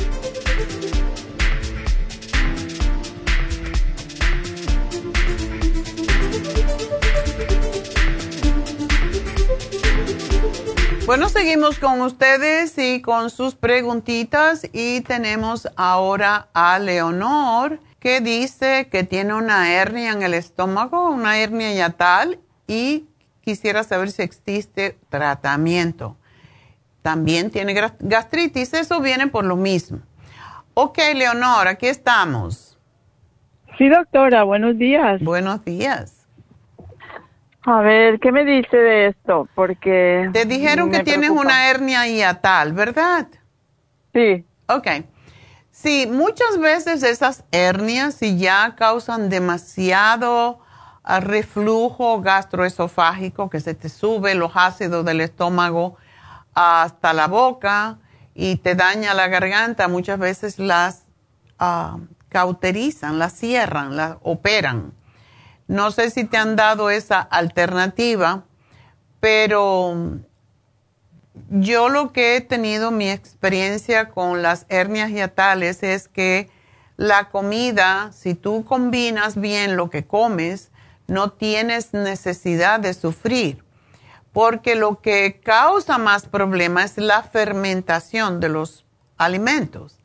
Bueno, seguimos con ustedes y con sus preguntitas y tenemos ahora a Leonor que dice que tiene una hernia en el estómago, una hernia yatal y quisiera saber si existe tratamiento. También tiene gastritis, eso viene por lo mismo. Ok, Leonor, aquí estamos. Sí, doctora, buenos días. Buenos días. A ver, ¿qué me dice de esto? Porque... Te dijeron que tienes una hernia hiatal, ¿verdad? Sí. Ok. Sí, muchas veces esas hernias, si ya causan demasiado ah, reflujo gastroesofágico, que se te sube los ácidos del estómago hasta la boca y te daña la garganta, muchas veces las ah, cauterizan, la cierran, la operan. No sé si te han dado esa alternativa, pero yo lo que he tenido mi experiencia con las hernias hiatales es que la comida, si tú combinas bien lo que comes, no tienes necesidad de sufrir, porque lo que causa más problemas es la fermentación de los alimentos.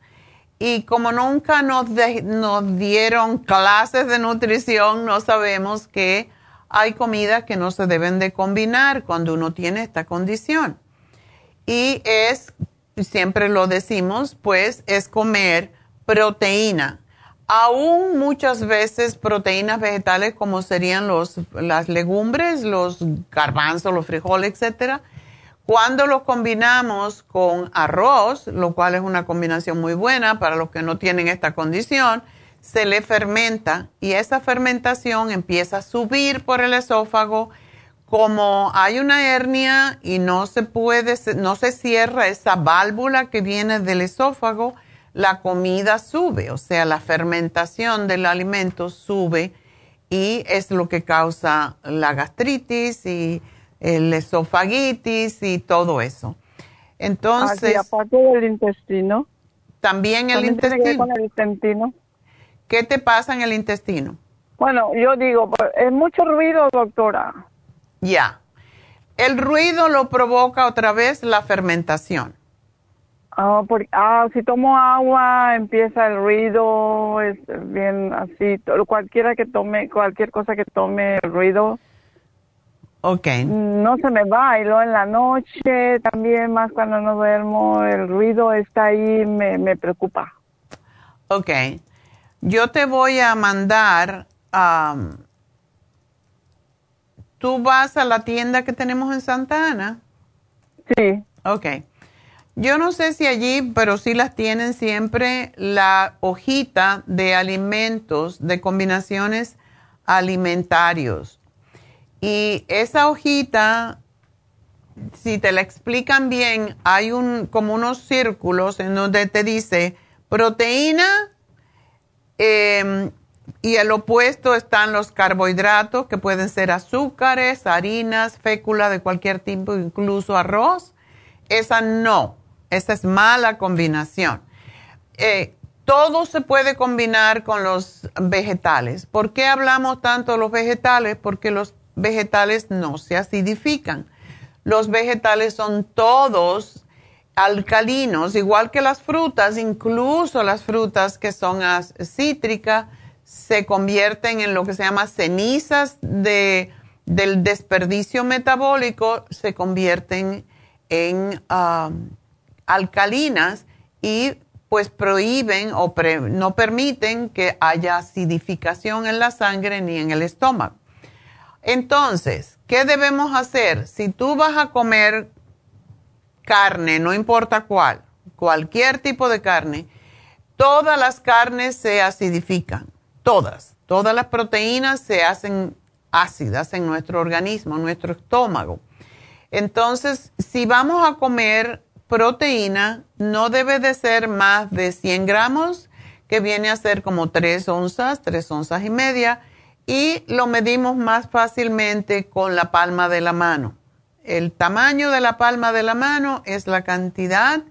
Y como nunca nos, nos dieron clases de nutrición, no sabemos que hay comidas que no se deben de combinar cuando uno tiene esta condición. Y es, siempre lo decimos, pues es comer proteína. Aún muchas veces proteínas vegetales como serían los, las legumbres, los garbanzos, los frijoles, etcétera, cuando lo combinamos con arroz, lo cual es una combinación muy buena para los que no tienen esta condición, se le fermenta y esa fermentación empieza a subir por el esófago. Como hay una hernia y no se puede, no se cierra esa válvula que viene del esófago, la comida sube, o sea, la fermentación del alimento sube y es lo que causa la gastritis y el esofagitis y todo eso. Entonces. aparte del intestino. También el intestino. ¿Qué te pasa en el intestino? Bueno, yo digo, pues, es mucho ruido, doctora. Ya. El ruido lo provoca otra vez la fermentación. Ah, ah, si tomo agua empieza el ruido, es bien así, cualquiera que tome, cualquier cosa que tome el ruido Ok. No se me va y luego en la noche también, más cuando no duermo, el ruido está ahí, me, me preocupa. Ok. Yo te voy a mandar, ¿tú vas a la tienda que tenemos en Santa Ana? Sí. Ok. Yo no sé si allí, pero sí las tienen siempre la hojita de alimentos, de combinaciones alimentarios y esa hojita, si te la explican bien, hay un, como unos círculos en donde te dice proteína em, y el opuesto están los carbohidratos, que pueden ser azúcares, harinas, fécula de cualquier tipo, incluso arroz. Esa no, esa es mala combinación. Eh, todo se puede combinar con los vegetales. ¿Por qué hablamos tanto de los vegetales? Porque los vegetales no se acidifican. Los vegetales son todos alcalinos, igual que las frutas, incluso las frutas que son cítricas se convierten en lo que se llama cenizas de, del desperdicio metabólico, se convierten en alcalinas y pues prohíben o no permiten que haya acidificación en la sangre ni en el estómago. Entonces, ¿qué debemos hacer? Si tú vas a comer carne, no importa cuál, cualquier tipo de carne, todas las carnes se acidifican, todas, todas las proteínas se hacen ácidas en nuestro organismo, en nuestro estómago. Entonces, si vamos a comer proteína, no debe de ser más de 100 gramos, que viene a ser como 3 onzas, 3 onzas y media y lo medimos más fácilmente con la palma de la mano. El tamaño de la palma de la mano es la cantidad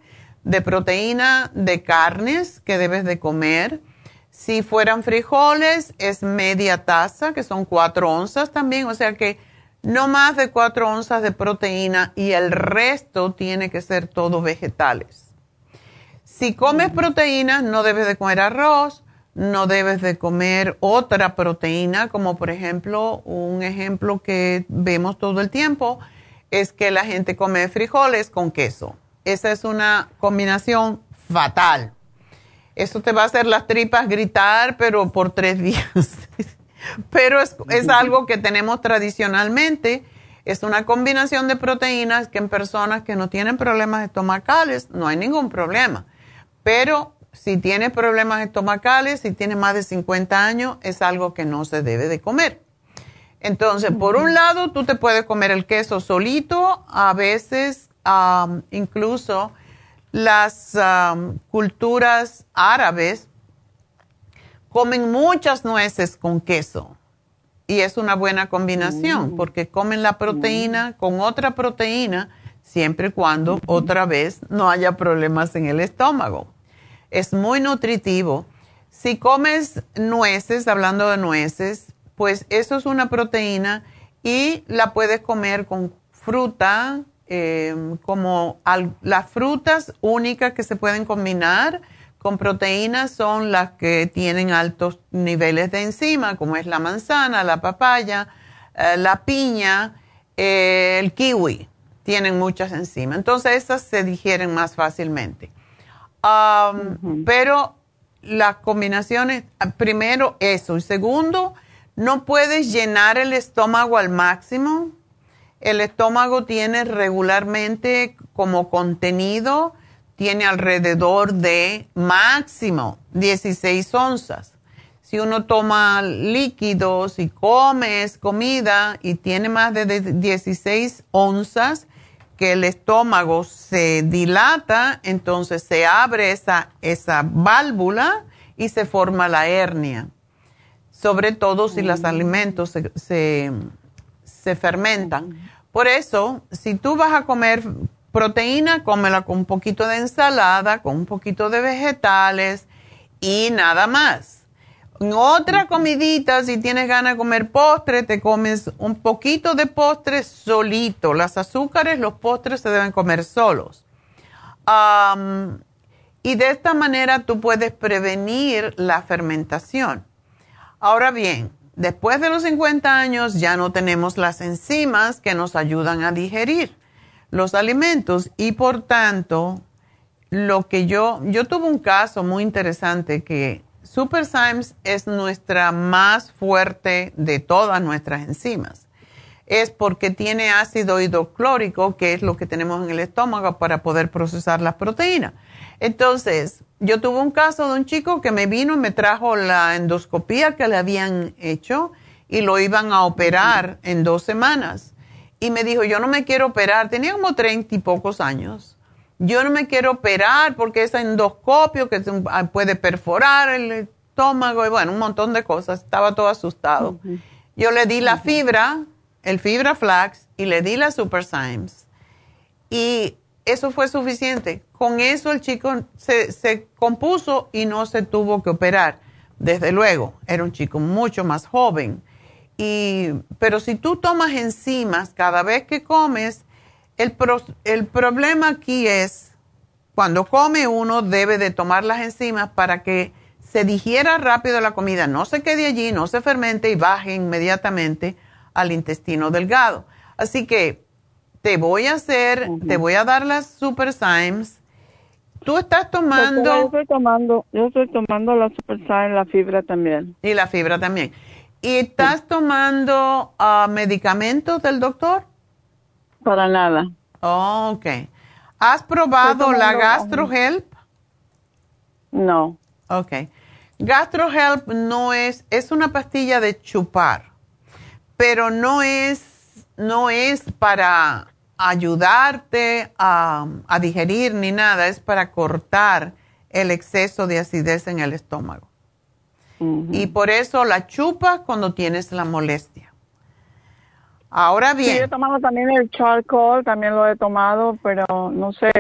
de proteína de carnes que debes de comer. Si fueran frijoles, es media taza, que son cuatro onzas también, o sea que no más de cuatro onzas de proteína y el resto tiene que ser todo vegetales. Si comes proteínas, no debes de comer arroz, no debes de comer otra proteína, como por ejemplo, un ejemplo que vemos todo el tiempo es que la gente come frijoles con queso. Esa es una combinación fatal. Eso te va a hacer las tripas gritar, pero por tres días. pero es, es algo que tenemos tradicionalmente. Es una combinación de proteínas que en personas que no tienen problemas estomacales no hay ningún problema. Pero si tiene problemas estomacales, si tiene más de 50 años, es algo que no se debe de comer. Entonces, por un lado, tú te puedes comer el queso solito, a veces incluso las culturas árabes comen muchas nueces con queso. Y es una buena combinación Mm. porque comen la proteína con otra proteína siempre y cuando otra vez no haya problemas en el estómago. Es muy nutritivo. Si comes nueces, hablando de nueces, pues eso es una proteína y la puedes comer con fruta, eh, como las frutas únicas que se pueden combinar con proteínas son las que tienen altos niveles de enzima, como es la manzana, la papaya, eh, la piña, eh, el kiwi, tienen muchas enzimas. Entonces esas se digieren más fácilmente. Um, Pero las combinaciones, primero eso, y segundo, no puedes llenar el estómago al máximo. El estómago tiene regularmente como contenido, tiene alrededor de máximo 16 onzas. Si uno toma líquidos y comes comida y tiene más de de- 16 onzas, que el estómago se dilata, entonces se abre esa, esa válvula y se forma la hernia. Sobre todo si los alimentos se, se, se fermentan. Por eso, si tú vas a comer proteína, cómela con un poquito de ensalada, con un poquito de vegetales y nada más. Otra comidita, si tienes ganas de comer postre, te comes un poquito de postre solito. Las azúcares, los postres se deben comer solos. Y de esta manera tú puedes prevenir la fermentación. Ahora bien, después de los 50 años ya no tenemos las enzimas que nos ayudan a digerir los alimentos y por tanto, lo que yo, yo tuve un caso muy interesante que Super Symes es nuestra más fuerte de todas nuestras enzimas. Es porque tiene ácido hidroclórico, que es lo que tenemos en el estómago para poder procesar las proteínas. Entonces, yo tuve un caso de un chico que me vino y me trajo la endoscopía que le habían hecho y lo iban a operar en dos semanas. Y me dijo, yo no me quiero operar, tenía como treinta y pocos años. Yo no me quiero operar porque es endoscopio que ah, puede perforar el estómago y bueno, un montón de cosas. Estaba todo asustado. Yo le di la fibra, el fibra flax y le di la Super Symes. Y eso fue suficiente. Con eso el chico se, se compuso y no se tuvo que operar. Desde luego, era un chico mucho más joven. Y, pero si tú tomas enzimas cada vez que comes, el, pro- el problema aquí es, cuando come uno debe de tomar las enzimas para que se digiera rápido la comida, no se quede allí, no se fermente y baje inmediatamente al intestino delgado. Así que te voy a hacer, te voy a dar las Super Symes. Tú estás Doctora, Yo tomando estoy tomando, yo estoy tomando la Super Sign, la fibra también. y la fibra también. ¿Y estás tomando ah, medicamentos del doctor? Para nada. ok. ¿Has probado la GastroHelp? No. Ok. GastroHelp no es, es una pastilla de chupar, pero no es, no es para ayudarte a, a digerir ni nada, es para cortar el exceso de acidez en el estómago. Y por eso la chupas cuando tienes la molestia. Ahora Sí, he bien, tomado también el charcoal, también lo he tomado, pero no sé,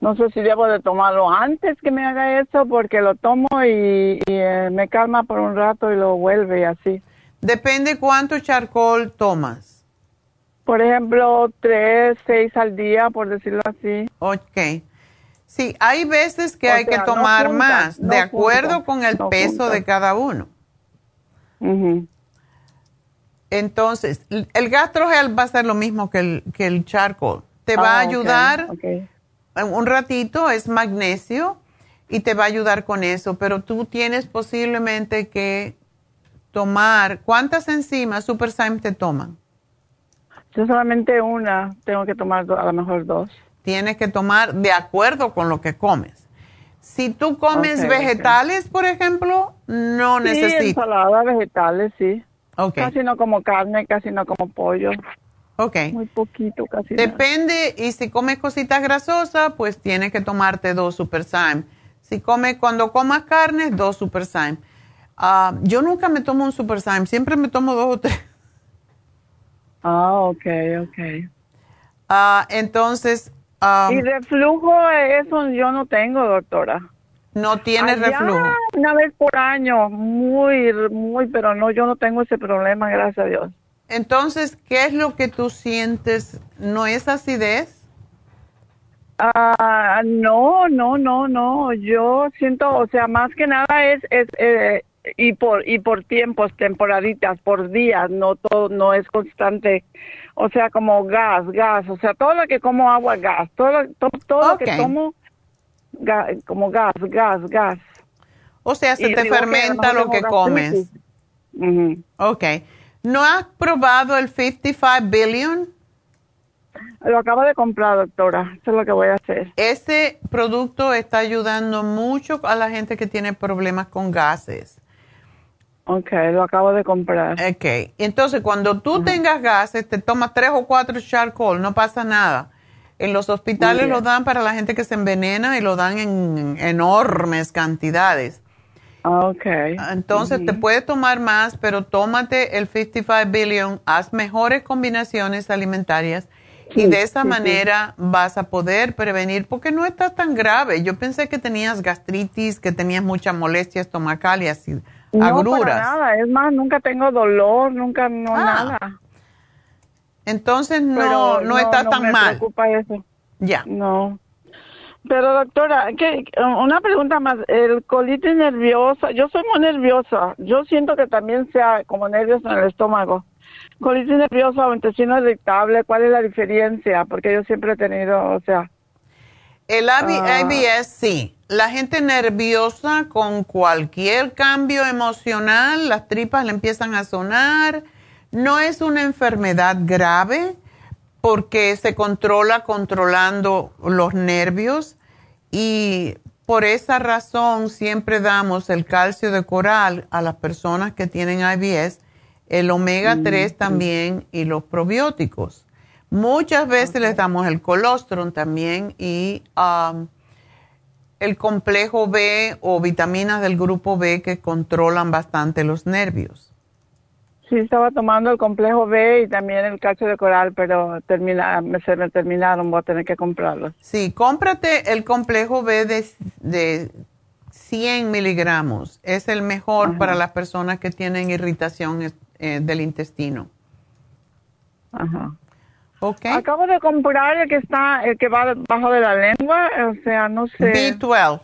no sé si debo de tomarlo antes que me haga eso, porque lo tomo y, y, eh, me calma por un rato y lo vuelve y así. depende cuánto charcoal tomas. Por ejemplo, tres, seis al día, por decirlo así. Ok. Sí, hay veces que O hay sea, que no tomar juntas, más, no de acuerdo juntas, con el no peso juntas. de cada uno. Entonces, el gastrogel va a ser lo mismo que el, que el charcoal. Te va a Ah, ayudar un ratito, es magnesio y te va a ayudar con eso, pero tú tienes posiblemente que tomar, ¿cuántas enzimas Super Syme te toman? Yo solamente una, tengo que tomar a lo mejor dos. Tienes que tomar de acuerdo con lo que comes. Si tú comes vegetales, por ejemplo, no Sí, necesitas. ensalada, vegetales, sí. Ok. Casi no como carne, casi no como pollo. Ok. Muy poquito, casi nada. Depende, y si comes cositas grasosas, pues tienes que tomarte dos Super Syme. Si comes, cuando comas carne, dos Super Syme. Ah, yo nunca me tomo un Super Syme, siempre me tomo dos o tres. Ah, ok, ok. Ah, entonces... ah, y reflujo, eso yo no tengo, doctora. No tiene Allá, reflujo. Una vez por año, muy, muy, pero no, yo no tengo ese problema, gracias a Dios. Entonces, ¿qué es lo que tú sientes? ¿No es acidez? Ah, no, no, no, no. Yo siento, o sea, más que nada es, es eh, y por y por tiempos, temporaditas, por días, no todo, no es constante. O sea, como gas, gas. O sea, todo lo que como agua, gas. Todo, lo- to- todo lo que tomo, ga- como gas, gas, gas. O sea, se Y te que fermenta no lo que comes. gastritis. Ok. ¿No has probado el 55 billion? Lo acabo de comprar, doctora. Eso es lo que voy a hacer. Ese producto está ayudando mucho a la gente que tiene problemas con gases. Ok, lo acabo de comprar. Ok. Entonces, cuando tú tengas gases, te tomas tres o cuatro charcoal, no pasa nada. En los hospitales lo dan para la gente que se envenena y lo dan en enormes cantidades. Ah, Ok. Entonces, te puedes tomar más, pero tómate el 55 billion, haz mejores combinaciones alimentarias y de esa sí, sí. manera vas a poder prevenir, porque no está tan grave. Yo pensé que tenías gastritis, que tenías mucha molestia estomacal y así, No, agruras. para nada. Es más, nunca tengo dolor, nunca, no, Ah, nada. Entonces, no, Pero no, está no tan me mal. preocupa eso. Ya. No. Pero doctora, ¿qué- una pregunta más. El colitis nerviosa, yo soy muy nerviosa. Yo siento que también sea como nervios en el estómago. Colitis nerviosa o intestino irritable, ¿cuál es la diferencia? Porque yo siempre he tenido, o sea, El AB Ah. IBS, sí. La gente nerviosa con cualquier cambio emocional, las tripas le empiezan a sonar. No es una enfermedad grave porque se controla controlando los nervios y por esa razón siempre damos el calcio de coral a las personas que tienen IBS, el omega 3 también y los probióticos. Muchas veces les damos el colostrum también y um, el complejo B o vitaminas del grupo B que controlan bastante los nervios. Sí estaba tomando el complejo B y también el calcio de coral, pero termina, se me terminaron, voy a tener que comprarlos. Sí, cómprate el complejo B de, de 100 miligramos. Es el mejor para las personas que tienen irritación eh, del intestino. Ajá. ¿Ok? Acabo de comprar el que está, el que va bajo de la lengua, o sea, no sé. B12,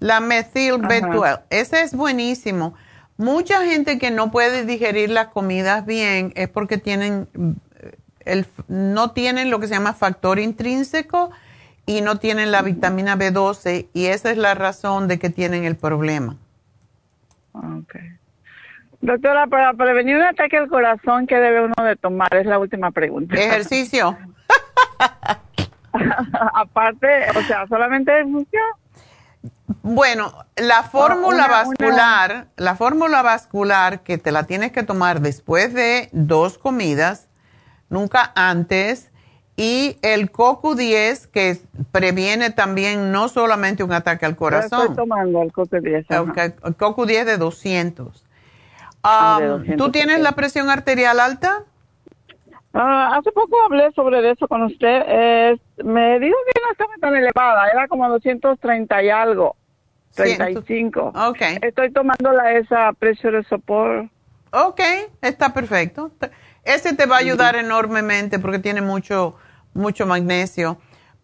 la metil Ajá. B12. Ese es buenísimo. Mucha gente que no puede digerir las comidas bien es porque tienen eh, el, no tienen lo que se llama factor intrínseco y no tienen la vitamina B12 y esa es la razón de que tienen el problema. Okay. Doctora, para prevenir un ataque al corazón, ¿qué debe uno de tomar? Es la última pregunta. Ejercicio. Aparte, o sea, solamente ejercicio. Bueno, la fórmula una- vascular, la fórmula vascular que te la tienes que tomar después de dos comidas, nunca antes, y el CoQ10 que previene también no solamente un ataque al Estoy corazón, tomando el coque 10. ajá. el el CoQ10 de 200. Ah, de Um, 200, ¿Tú tienes la presión arterial alta? Ah, hace poco hablé sobre eso con usted. Eh, me dijo que no estaba tan elevada, era como 230 y algo, 35. Ok. Estoy tomando la esa pressure support. Ok, está perfecto. Ese te va a ayudar enormemente porque tiene mucho, mucho magnesio.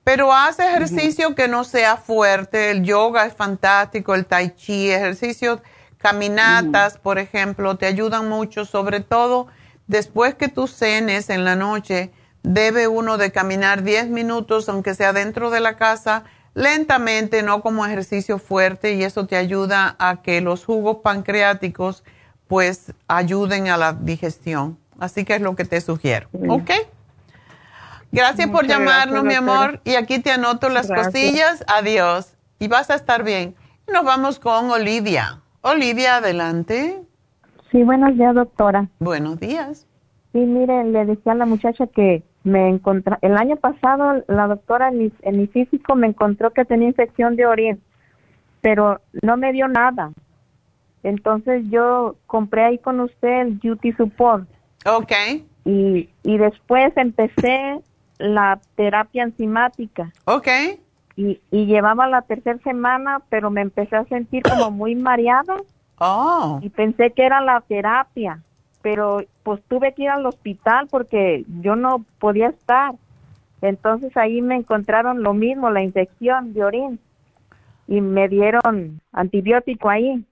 Pero haz ejercicio que no sea fuerte. El yoga es fantástico, el tai chi, ejercicios, caminatas, por ejemplo, te ayudan mucho. Sobre todo después que tú cenes en la noche, debe uno de caminar 10 minutos, aunque sea dentro de la casa, lentamente, no como ejercicio fuerte, y eso te ayuda a que los jugos pancreáticos pues ayuden a la digestión. Así que es lo que te sugiero. ¿Ok? Gracias por llamarnos, gracias, mi amor. Y aquí te anoto las Gracias. cosillas. Adiós. Y vas a estar bien. Nos vamos con Olivia. Olivia, adelante. Sí, buenos días, doctora. Buenos días. Sí, mire, le decía a la muchacha que me encontró, el año pasado la doctora en mi, en mi físico me encontró que tenía infección de orina, pero no me dio nada. Entonces yo compré ahí con usted el Duty Support. Ok. Y, y después empecé la terapia enzimática. Ok. Y, y llevaba la tercera semana, pero me empecé a sentir como muy mareada. Oh. Y pensé que era la terapia, pero pues tuve que ir al hospital porque yo no podía estar. Entonces ahí me encontraron lo mismo, la infección de orín. Y me dieron antibiótico ahí.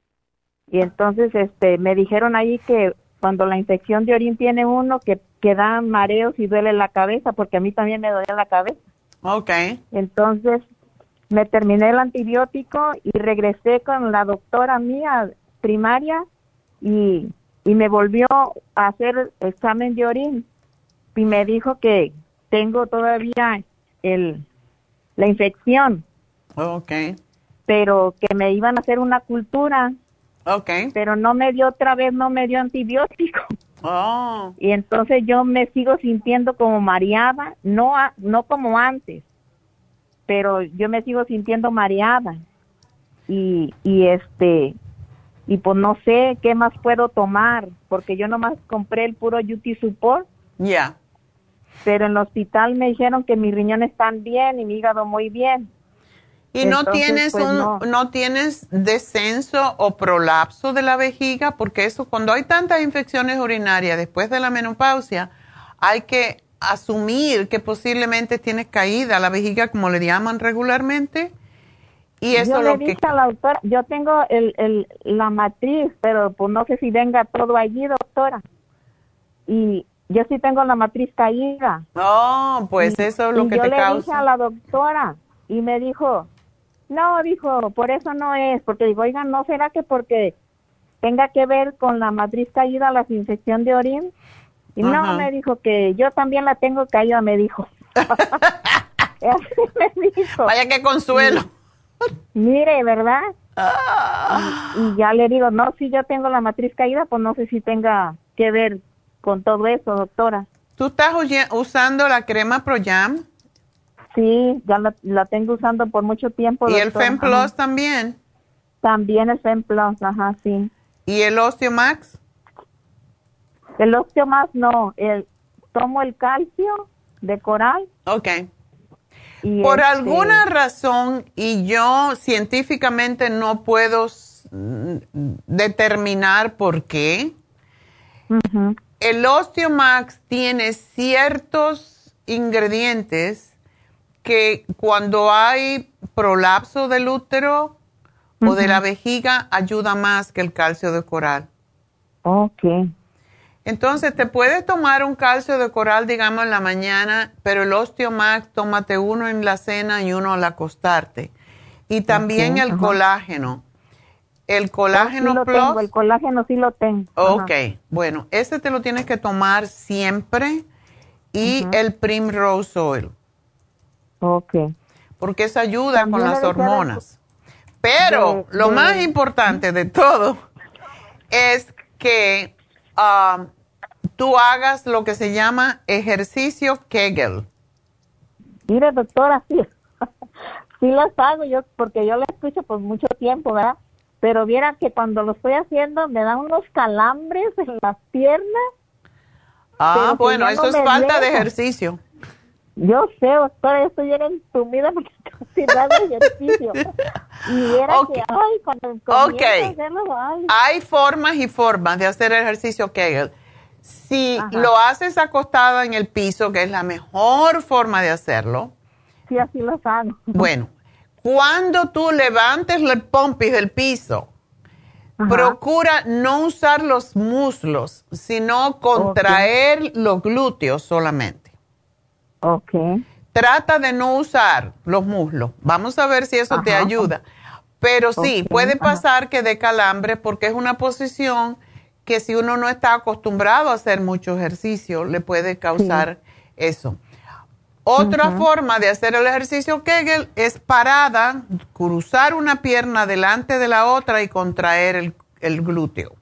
Y entonces este me dijeron ahí que cuando la infección de orín tiene uno que, que da mareos y duele la cabeza, porque a mí también me dolía la cabeza. Ok. Entonces me terminé el antibiótico y regresé con la doctora mía primaria y, y me volvió a hacer examen de orín y me dijo que tengo todavía el la infección, Ok. pero que me iban a hacer una cultura, Ok. pero no me dio otra vez, no me dio antibiótico. Oh. Y entonces yo me sigo sintiendo como mareada, no, a- no como antes, pero yo me sigo sintiendo mareada. Y, y este, y pues no sé qué más puedo tomar, porque yo nomás compré el puro Yuti Support, Ya. pero en el hospital me dijeron que mis riñones están bien y mi hígado muy bien. ¿Y no tienes pues, un, no. no. tienes descenso o prolapso de la vejiga? Porque eso, cuando hay tantas infecciones urinarias después de la menopausia, hay que asumir que posiblemente tienes caída la vejiga, como le llaman regularmente. Y eso yo le lo que... dije a la doctora, yo tengo el, el, la matriz, pero pues no sé si venga todo allí, doctora. Y yo sí tengo la matriz caída. Oh, pues Y- eso es lo y que yo te le dije a la doctora y me dijo, no, dijo, por eso no es, porque digo, oigan, ¿no será que porque tenga que ver con la matriz caída la infección de orín? Y no, me dijo que yo también la tengo caída, me dijo. Así me dijo. Vaya que consuelo. Mire, ¿verdad? Ah. Y, y ya le digo, no, si yo tengo la matriz caída, pues no sé si tenga que ver con todo eso, doctora. ¿Tú estás usando la crema ProYam Sí, ya la, la tengo usando por mucho tiempo. y el. FemPlus Ajá. también? También el FemPlus, ajá, sí. ¿Y el Osteomax? El Osteomax no, el, tomo el calcio de coral. Ok. Y Por este, alguna razón, y yo científicamente no puedo mm, determinar por qué, ujú, el Osteomax tiene ciertos ingredientes que cuando hay prolapso del útero o de la vejiga ayuda más que el calcio de coral. Ok, Entonces, te puedes tomar un calcio de coral, digamos, en la mañana, pero el Osteomax, tómate uno en la cena y uno al acostarte. Y también el ajá. colágeno. El sí colágeno lo plus. tengo, el colágeno sí lo tengo. ajá. Ok, bueno, ese te lo tienes que tomar siempre. Y el Primrose Oil, Ok. porque eso ayuda También con las de- hormonas. Pero de- lo de- más importante de todo es que ah, tú hagas lo que se llama ejercicio Kegel. Mire, doctora, sí, sí las hago yo, porque yo la escucho por mucho tiempo, ¿verdad? Pero viera que cuando lo estoy haciendo me dan unos calambres en las piernas. Ah, bueno, eso es falta de ejercicio. Yo sé, doctora, yo estoy bien entumida porque estoy dando ejercicio. Y viera Ok. que, ay, cuando Ok. comienzo a hacerlo, ay, Hay formas y formas de hacer ejercicio Kegel. Si Ajá. lo haces acostada en el piso, que es la mejor forma de hacerlo, sí, así los hago. bueno, cuando tú levantes el pompis del piso, Ajá. procura no usar los muslos, sino contraer los glúteos solamente. Ok. Trata de no usar los muslos. Vamos a ver si eso te ayuda. Pero sí, puede pasar que dé calambre porque es una posición que si uno no está acostumbrado a hacer mucho ejercicio, le puede causar eso. Otra forma de hacer el ejercicio Kegel es parada, cruzar una pierna delante de la otra y contraer el, el glúteo.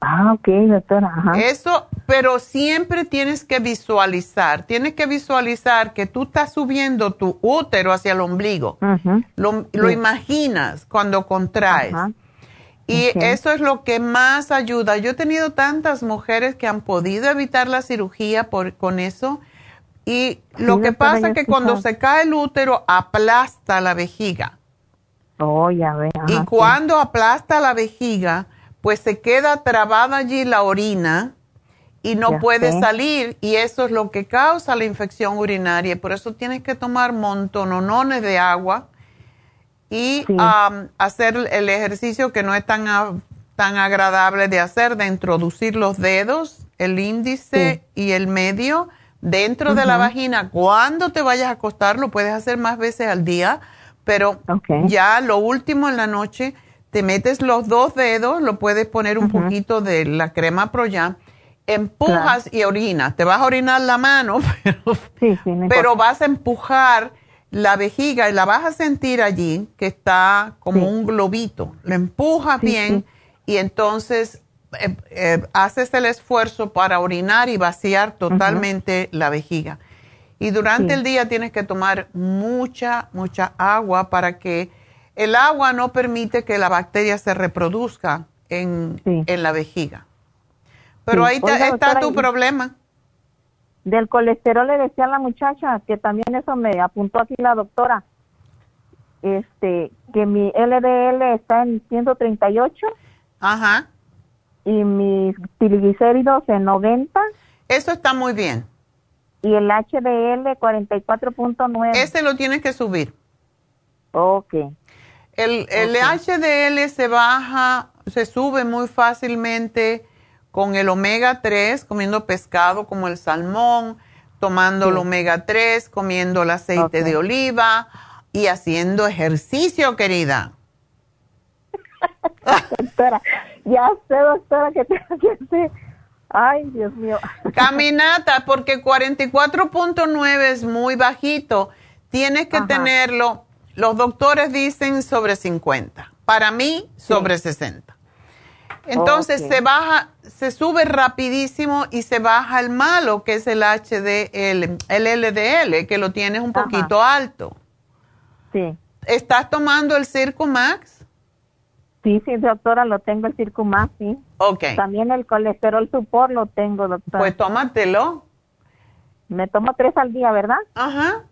Ah, ok, doctora, ajá. Eso, pero siempre tienes que visualizar, tienes que visualizar que tú estás subiendo tu útero hacia el ombligo. Lo, lo imaginas cuando contraes. Y eso es lo que más ayuda. Yo he tenido tantas mujeres que han podido evitar la cirugía por, con eso. Y lo Sí, que pasa es que cuando se cae el útero, aplasta la vejiga. Oh, ya ve. ajá, Y sí. cuando aplasta la vejiga, pues se queda trabada allí la orina y no Ya puede sé. salir y eso es lo que causa la infección urinaria. Y Por eso tienes que tomar montonones de agua y Sí. am, hacer el ejercicio que no es tan, a- tan agradable de hacer, de introducir los dedos, el índice y el medio dentro de la vagina. Cuando te vayas a acostar, lo puedes hacer más veces al día, pero ya lo último en la noche, te metes los dos dedos, lo puedes poner un poquito de la crema Proyam, empujas y orinas. Te vas a orinar la mano, pero, Sí, sí, no pero importa. vas a empujar la vejiga y la vas a sentir allí que está como Sí. un globito. Lo empujas Sí, bien y entonces eh, eh, haces el esfuerzo para orinar y vaciar totalmente la vejiga. Y durante el día tienes que tomar mucha, mucha agua para que el agua no permite que la bacteria se reproduzca en, en la vejiga. Pero ahí Oiga, está doctora, tu y- problema. Del colesterol le decía a la muchacha que también eso me apuntó aquí la doctora. Este, que mi LDL está en 138 Ajá. y mis triglicéridos en 90 Eso está muy bien. y el HDL 44.9. Ese lo tienes que subir. Ok. El, el. HDL se baja, se sube muy fácilmente con el omega 3, comiendo pescado como el salmón, tomando el Sí. omega 3, comiendo el aceite de oliva y haciendo ejercicio, querida. Doctora, ya sé, doctora, que tengo que hacer. Ay, Dios mío. Caminata, porque 44.9 es muy bajito. Tienes que Ajá. tenerlo, los doctores dicen sobre 50. Para mí, sobre 60. Entonces se baja, se sube rapidísimo y se baja el malo, que es el HDL, el LDL, que lo tienes un Ajá. poquito alto. Sí. ¿Estás tomando el Circo Max? Sí, sí, doctora, lo tengo el Circumax, sí. Ok, También el colesterol supor lo tengo, doctora. pues tómatelo. Me tomo tres al día, ¿verdad? Ajá.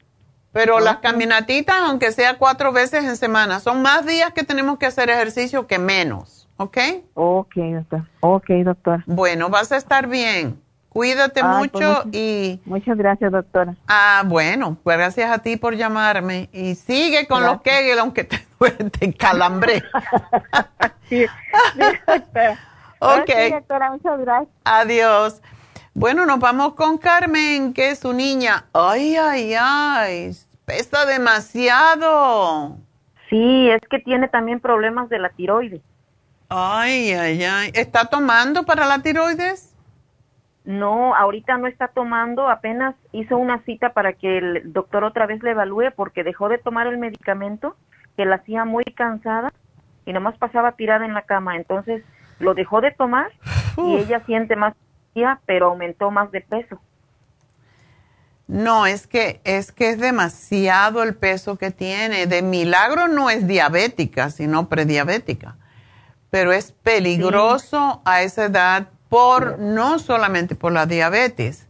Pero las caminatitas, aunque sea cuatro veces en semana, son más días que tenemos que hacer ejercicio que menos, ¿ok? Ok, doctor. Ok, doctor. Bueno, vas a estar bien. Cuídate pues, mucho muchas- y... Muchas gracias, doctora. Ah, bueno, pues gracias a ti por llamarme. Y sigue con los Kegel, aunque te, te calambre. Sí, sí, doctora. Ok. Sí, doctora, muchas gracias. Adiós. Bueno, nos vamos con Carmen, que es su niña. Ay, ay, ay, pesa demasiado. Sí, es que tiene también problemas de la tiroides. Ay, ay, ay. ¿Está tomando para la tiroides? No, ahorita no está tomando, apenas hizo una cita para que el doctor otra vez le evalúe porque dejó de tomar el medicamento que la hacía muy cansada y nomás pasaba tirada en la cama. Entonces lo dejó de tomar y ella siente más energía, pero aumentó más de peso. No, es que es que es demasiado el peso que tiene. De milagro no es diabética, sino prediabética. Pero es peligroso a esa edad por no solamente por la diabetes,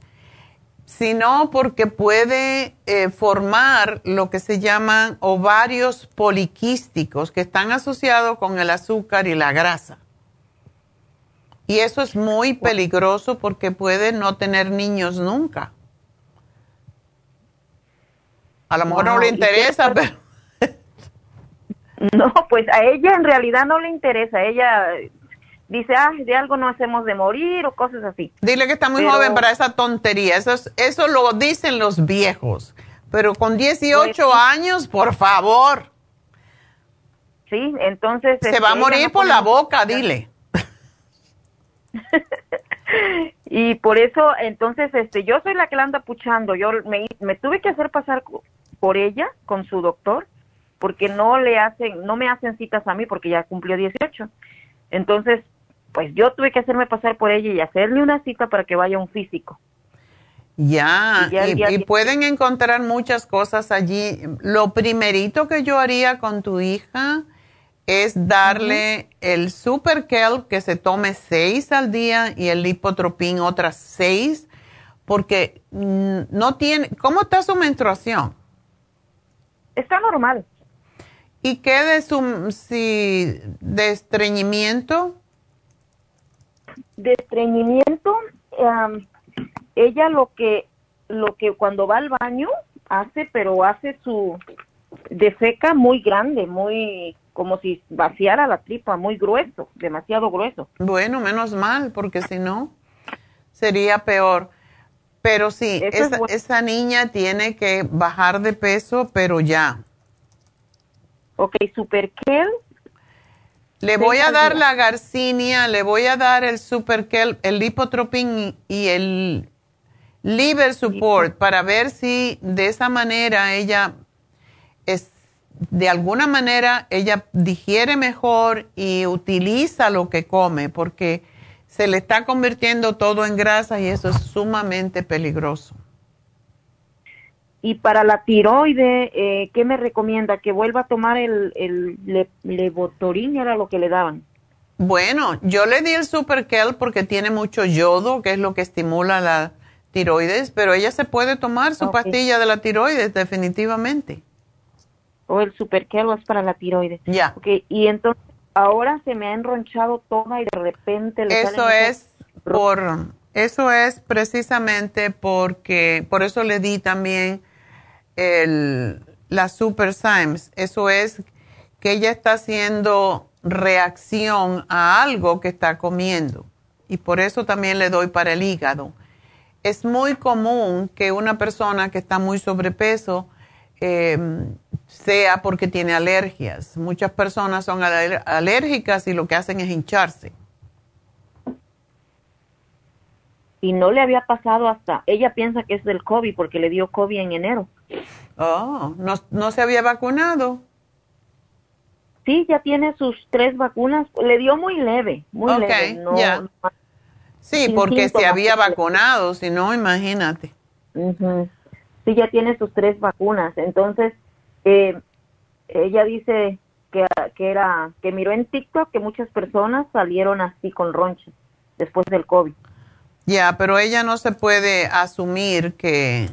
sino porque puede eh, formar lo que se llaman ovarios poliquísticos que están asociados con el azúcar y la grasa. Y eso es muy peligroso porque puede no tener niños nunca. A lo mejor no le ¿y qué interesa, pero No, pues a ella en realidad no le interesa. Ella dice, ah, de algo no hacemos de morir o cosas así. dile que está muy Pero- joven para esa tontería. Eso, es- eso lo dicen los viejos. Pero con 18 Pues años, por favor, Sí, entonces... se este, va a ella morir no por la boca, dile. Y por eso, entonces, este, yo soy la que la anda puchando. Yo me, me tuve que hacer pasar por ella con su doctor, porque no le hacen, no me hacen citas a mí porque ya cumplió 18. Entonces, pues yo tuve que hacerme pasar por ella y hacerle una cita para que vaya a un físico. Ya, Y ya y, día y pueden encontrar muchas cosas allí. Lo primerito que yo haría con tu hija es darle el Super Kelp que se tome seis al día y el Lipotropin otras seis, porque mm, no tiene. ¿Cómo está su menstruación? Está normal. ¿Y qué de su si, de estreñimiento? De estreñimiento, ella lo que lo que cuando va al baño hace, pero hace su defeca muy grande, muy como si vaciara la tripa, muy grueso, demasiado grueso. Bueno, menos mal, porque si no sería peor. Pero sí, esa, esa niña tiene que bajar de peso, pero ya. Ok, Super Kel. Le voy a dar la garcinia, le voy a dar el Super Kel, el Lipotropin y el Liver Support para ver si de esa manera ella es, de alguna manera ella digiere mejor y utiliza lo que come, porque se le está convirtiendo todo en grasa y eso es sumamente peligroso. Y para la tiroide, eh, ¿qué me recomienda? ¿Que vuelva a tomar el, el levotorín? ¿Era lo que le daban? Bueno, yo le di el Super Kelp porque tiene mucho yodo, que es lo que estimula la tiroides, pero ella se puede tomar su pastilla de la tiroides definitivamente. O el Super Kelp es para la tiroides. Ya. Okay. Y entonces ahora se me ha enronchado toda y de repente le Eso es por eso es precisamente porque por eso le di también el la Super Symes. Eso es que ella está haciendo reacción a algo que está comiendo y por eso también le doy para el hígado. Es muy común que una persona que está muy sobrepeso eh, sea porque tiene alergias. Muchas personas son alérgicas y lo que hacen es hincharse. Y no le había pasado hasta, ella piensa que es del COVID porque le dio COVID en enero. Oh, ¿no, no se había vacunado? Sí, ya tiene sus tres vacunas. Le dio muy leve, muy leve. No, sí, porque se había vacunado, si no, imagínate. Sí, ya tiene sus tres vacunas. Entonces, eh, ella dice que, que, era que miró en TikTok que muchas personas salieron así con ronchas después del COVID. Ya, pero ella no se puede asumir que...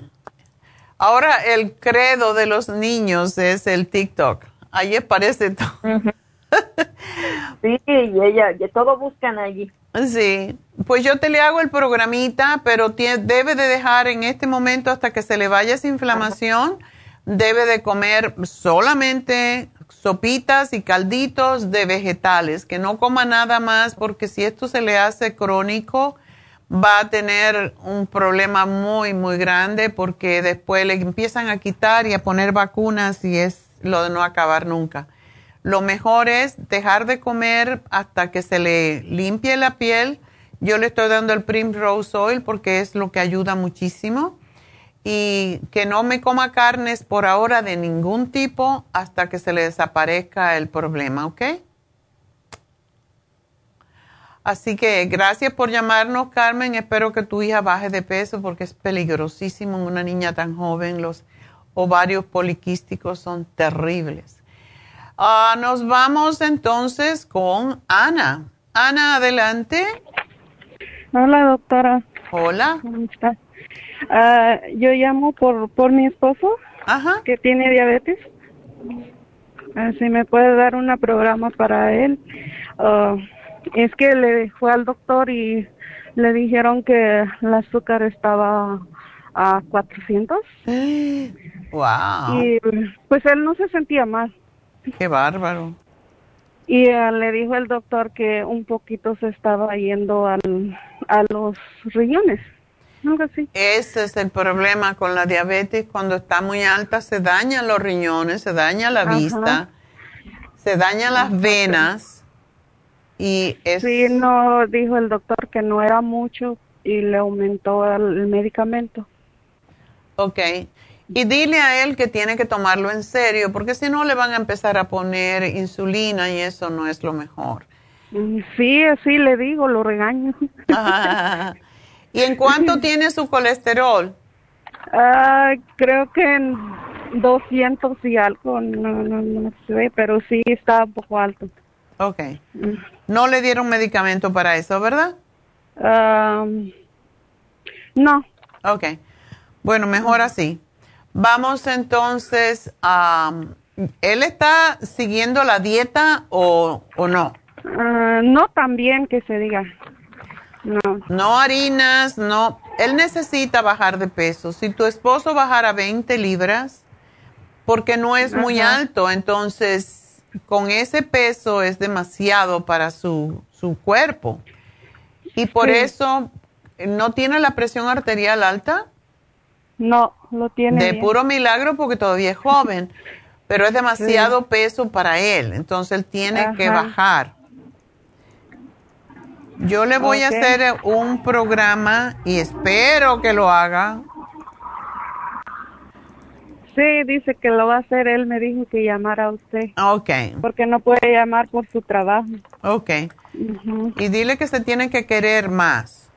Ahora el credo de los niños es el TikTok. Ahí aparece todo. sí, y ella, y todo buscan allí. Sí, pues yo te le hago el programita, pero debe de dejar en este momento hasta que se le vaya esa inflamación debe de comer solamente sopitas y calditos de vegetales, que no coma nada más porque si esto se le hace crónico va a tener un problema muy, muy grande porque después le empiezan a quitar y a poner vacunas y es lo de no acabar nunca. Lo mejor es dejar de comer hasta que se le limpie la piel. Yo le estoy dando el Primrose Oil porque es lo que ayuda muchísimo y que no me coma carnes por ahora de ningún tipo hasta que se le desaparezca el problema, ¿ok? Así que gracias por llamarnos, Carmen. Espero que tu hija baje de peso porque es peligrosísimo en una niña tan joven. Los ovarios poliquísticos son terribles. Ah, nos vamos entonces con Ana. Ana, adelante. Hola, doctora. Hola. ¿Cómo está? Ah, yo llamo por, por mi esposo, que tiene diabetes. Así me puede dar una programa para él. Es que le fue al doctor y le dijeron que el azúcar estaba a 400. Wow. Y pues él no se sentía mal. Qué bárbaro. Y ah, le dijo el doctor que un poquito se estaba yendo al, a los riñones. Ese es el problema con la diabetes. Cuando está muy alta se dañan los riñones, se daña la vista, se dañan las venas. Y es... Sí, no, dijo el doctor que no era mucho y le aumentó el, medicamento. Ok. Y dile a él que tiene que tomarlo en serio, porque si no le van a empezar a poner insulina y eso no es lo mejor. Mm, sí, así le digo, lo regaño. ¿Y en cuánto tiene su colesterol? Ah, creo que 200 y algo, no, no, no sé, pero sí está un poco alto. Ok. No le dieron medicamento para eso, ¿verdad? no. Ok. Bueno, mejor así. Vamos entonces a... ¿Él está siguiendo la dieta o, o no? Ah, no tan bien que se diga. No. No harinas, no. Él necesita bajar de peso. Si tu esposo bajara 20 libras, porque no es muy alto, entonces con ese peso es demasiado para su, su cuerpo. Y por eso, ¿no tiene la presión arterial alta? No, lo tiene. De puro milagro porque todavía es joven, pero es demasiado peso para él, entonces él tiene que bajar. Yo le voy a hacer un programa y espero que lo haga. Sí, dice que lo va a hacer. Él me dijo que llamara a usted. Ok. Porque no puede llamar por su trabajo. Ok. Y dile que se tiene que querer más.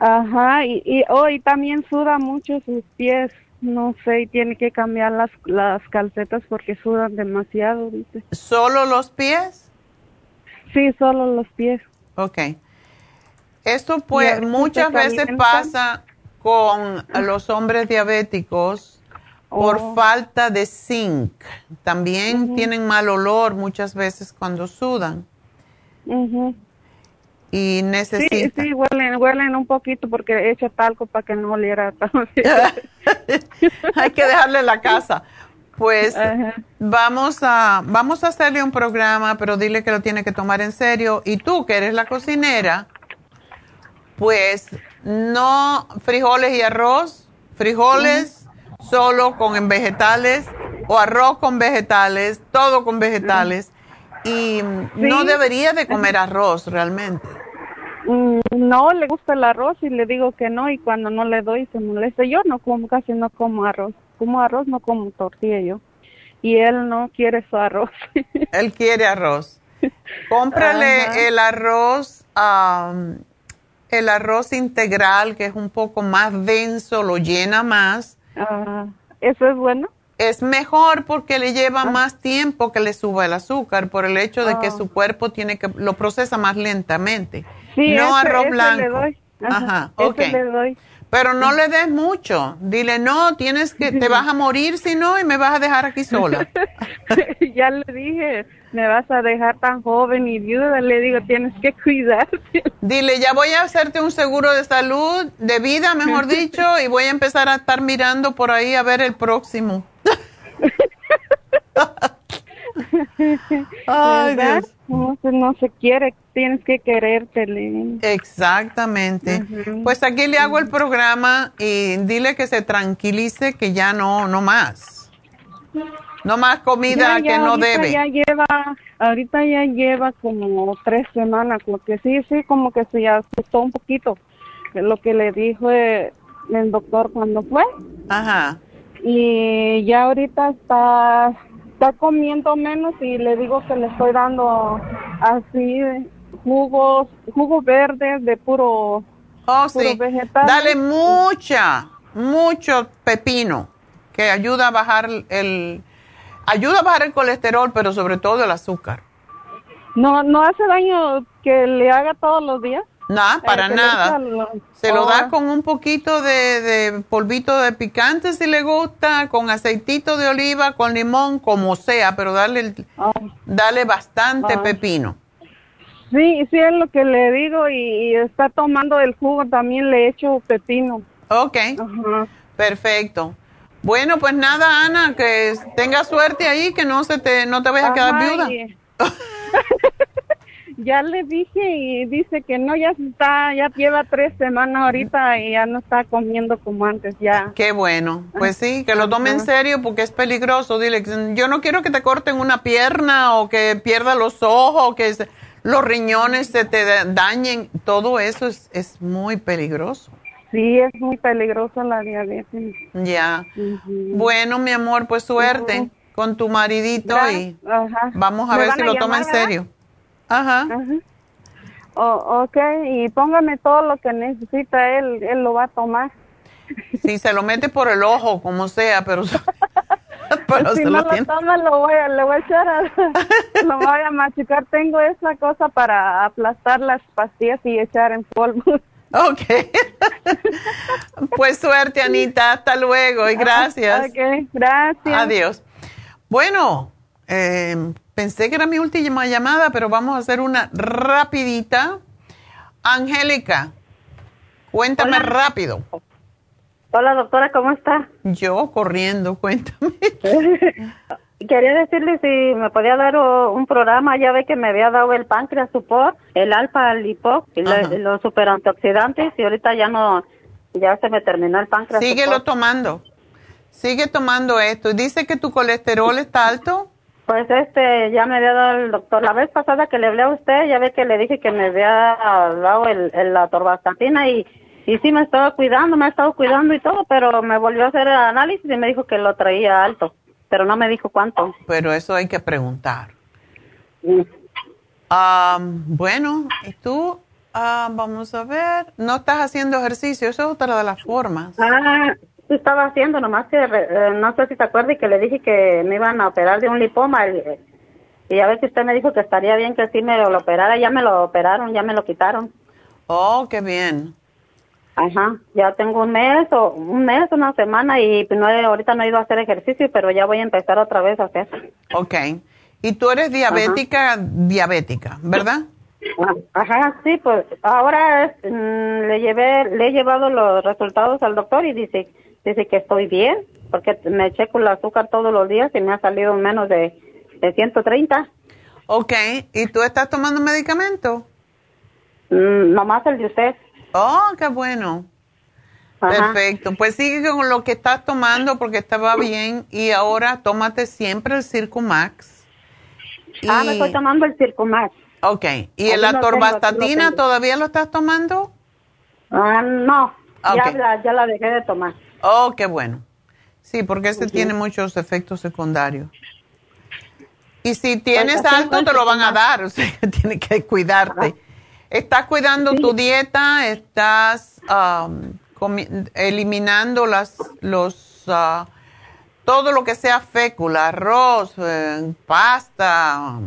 Ajá, y, y hoy también suda mucho sus pies. No sé, y tiene que cambiar las, las calcetas porque sudan demasiado, dice. ¿Solo los pies? Sí, solo los pies. Ok. Esto pues muchas veces pasa con los hombres diabéticos por Oh. falta de zinc. También tienen mal olor muchas veces cuando sudan y Sí, necesitan. sí, huelen, huelen un poquito porque he hecho talco para que no oliera tanto. Hay que dejarle la casa. Pues vamos a vamos a hacerle un programa, pero dile que lo tiene que tomar en serio. Y tú, que eres la cocinera, pues no frijoles y arroz, frijoles solo con vegetales o arroz con vegetales, todo con vegetales. Y no debería de comer arroz realmente. Mm, no le gusta el arroz y le digo que no y cuando no le doy se molesta. Yo no como, casi no como arroz. Como arroz, no como tortilla yo. Y él no quiere su arroz. Él quiere arroz. Cómprale Ajá. el arroz, am, el arroz integral, que es un poco más denso, lo llena más. Ah, ¿Eso es bueno? Es mejor porque le lleva más tiempo que le suba el azúcar por el hecho de que Ah. su cuerpo tiene que lo procesa más lentamente. Sí, no ese- arroz ese blanco. le doy. Ajá, Ajá, ese ok. le doy. Pero no le des mucho. Dile, no, tienes que, te vas a morir si no y me vas a dejar aquí sola. ya le dije, me vas a dejar tan joven y viuda. Le digo, tienes que cuidarte. Dile, ya voy a hacerte un seguro de salud, de vida, mejor dicho, y voy a empezar a estar mirando por ahí a ver el próximo. Ay, ¿Verdad? Dios. No, se- no se quiere, tienes que quererte. Exactamente. Pues aquí le hago el programa y dile que se tranquilice, que ya no, no más. No más comida Ya, ya, que no ahorita debe. Ya lleva, ahorita ya lleva como tres semanas, lo que sí, sí, como que se asustó un poquito. Lo que le dijo eh, el doctor cuando fue. Ajá. Y ya ahorita está, está comiendo menos y le digo que le estoy dando así jugos, jugos verdes de puro, Oh, puro sí. vegetal. Dale mucha, mucho pepino, que ayuda a bajar el, ayuda a bajar el colesterol, pero sobre todo el azúcar. No, no hace daño que le haga todos los días. Nada, para Eh, nada. Se lo Oh. da con un poquito de, de polvito de picante si le gusta, con aceitito de oliva, con limón, como sea, pero dale, dale bastante pepino. Sí, sí es lo que le digo y, y está tomando el jugo, también le echo pepino. Ok, perfecto. Bueno, pues nada, Ana, que tenga suerte ahí, que no se te, no te vayas a quedar viuda. y- ya le dije y dice que no, ya está, ya lleva tres semanas ahorita y ya no está comiendo como antes, ya. Qué bueno. Pues sí, que lo tome en serio porque es peligroso. Dile, yo no quiero que te corten una pierna o que pierda los ojos, que se- los riñones se te da- dañen. Todo eso es, es muy peligroso. Sí, es muy peligrosa la diabetes. Ya. Bueno, mi amor, pues suerte con tu maridito y Ajá. vamos a ¿Me ver si lo toma en verdad? Ajá. Oh, ok, y póngame todo lo que necesita él, él lo va a tomar. Si se lo mete por el ojo, como sea, pero si no lo, toma, lo voy a, le voy a echar, a, lo voy a machucar. Tengo esa cosa para aplastar las pastillas y echar en polvo. Ok. pues suerte, Anita. Hasta luego y gracias. Ok, gracias. Adiós. Bueno, eh, pensé que era mi última llamada, pero vamos a hacer una rapidita. Angélica, cuéntame rápido. Hola, doctora, ¿cómo está? Yo corriendo, cuéntame. Quería decirle si me podía dar un programa, ya ve que me había dado el páncreas support, el alfa lipo, y los super antioxidantes y ahorita ya no, ya se me terminó el páncreas. Síguelo tomando, sigue tomando esto. ¿Dice que tu colesterol está alto? Pues este, ya me había dado el doctor, la vez pasada que le hablé a usted, ya ve que le dije que me había dado el, la torvastatina y, y sí me estaba cuidando, me ha estado cuidando y todo, pero me volvió a hacer el análisis y me dijo que lo traía alto pero no me dijo cuánto. Pero eso hay que preguntar. bueno, ¿y tú? Ah, vamos a ver, no estás haciendo ejercicio, eso es otra de las formas. Ah, estaba haciendo, nomás que eh, no sé si te acuerdas que le dije que me iban a operar de un lipoma y a ver si usted me dijo que estaría bien que sí me lo operara, ya me lo operaron, ya me lo quitaron. Oh, qué bien. Ajá, ya tengo un mes o un mes, una semana y no ahorita no he ido a hacer ejercicio, pero ya voy a empezar otra vez a hacer. Ok. ¿Y tú eres diabética, diabética, verdad? Ah, ajá, sí, pues ahora mm, le llevé, le he llevado los resultados al doctor y dice, dice que estoy bien, porque me checo el azúcar todos los días y me ha salido menos de, de 130. Ok, ¿y tú estás tomando medicamento? Mm, nomás el de usted. Oh, qué bueno. Perfecto. Pues sigue con lo que estás tomando porque estaba bien y ahora tómate siempre el Circumax. Ah, me estoy tomando el Circumax. Ok. ¿Y la torvastatina todavía lo estás tomando? Ah, no. Ya, la, ya la dejé de tomar. Oh, qué bueno. Sí, porque este tiene muchos efectos secundarios. Y si tienes pues algo, te lo van a dar. O sea, tienes que cuidarte. ¿Estás cuidando tu dieta? ¿Estás eliminando las, los, ah, todo lo que sea fécula, arroz, eh, pasta,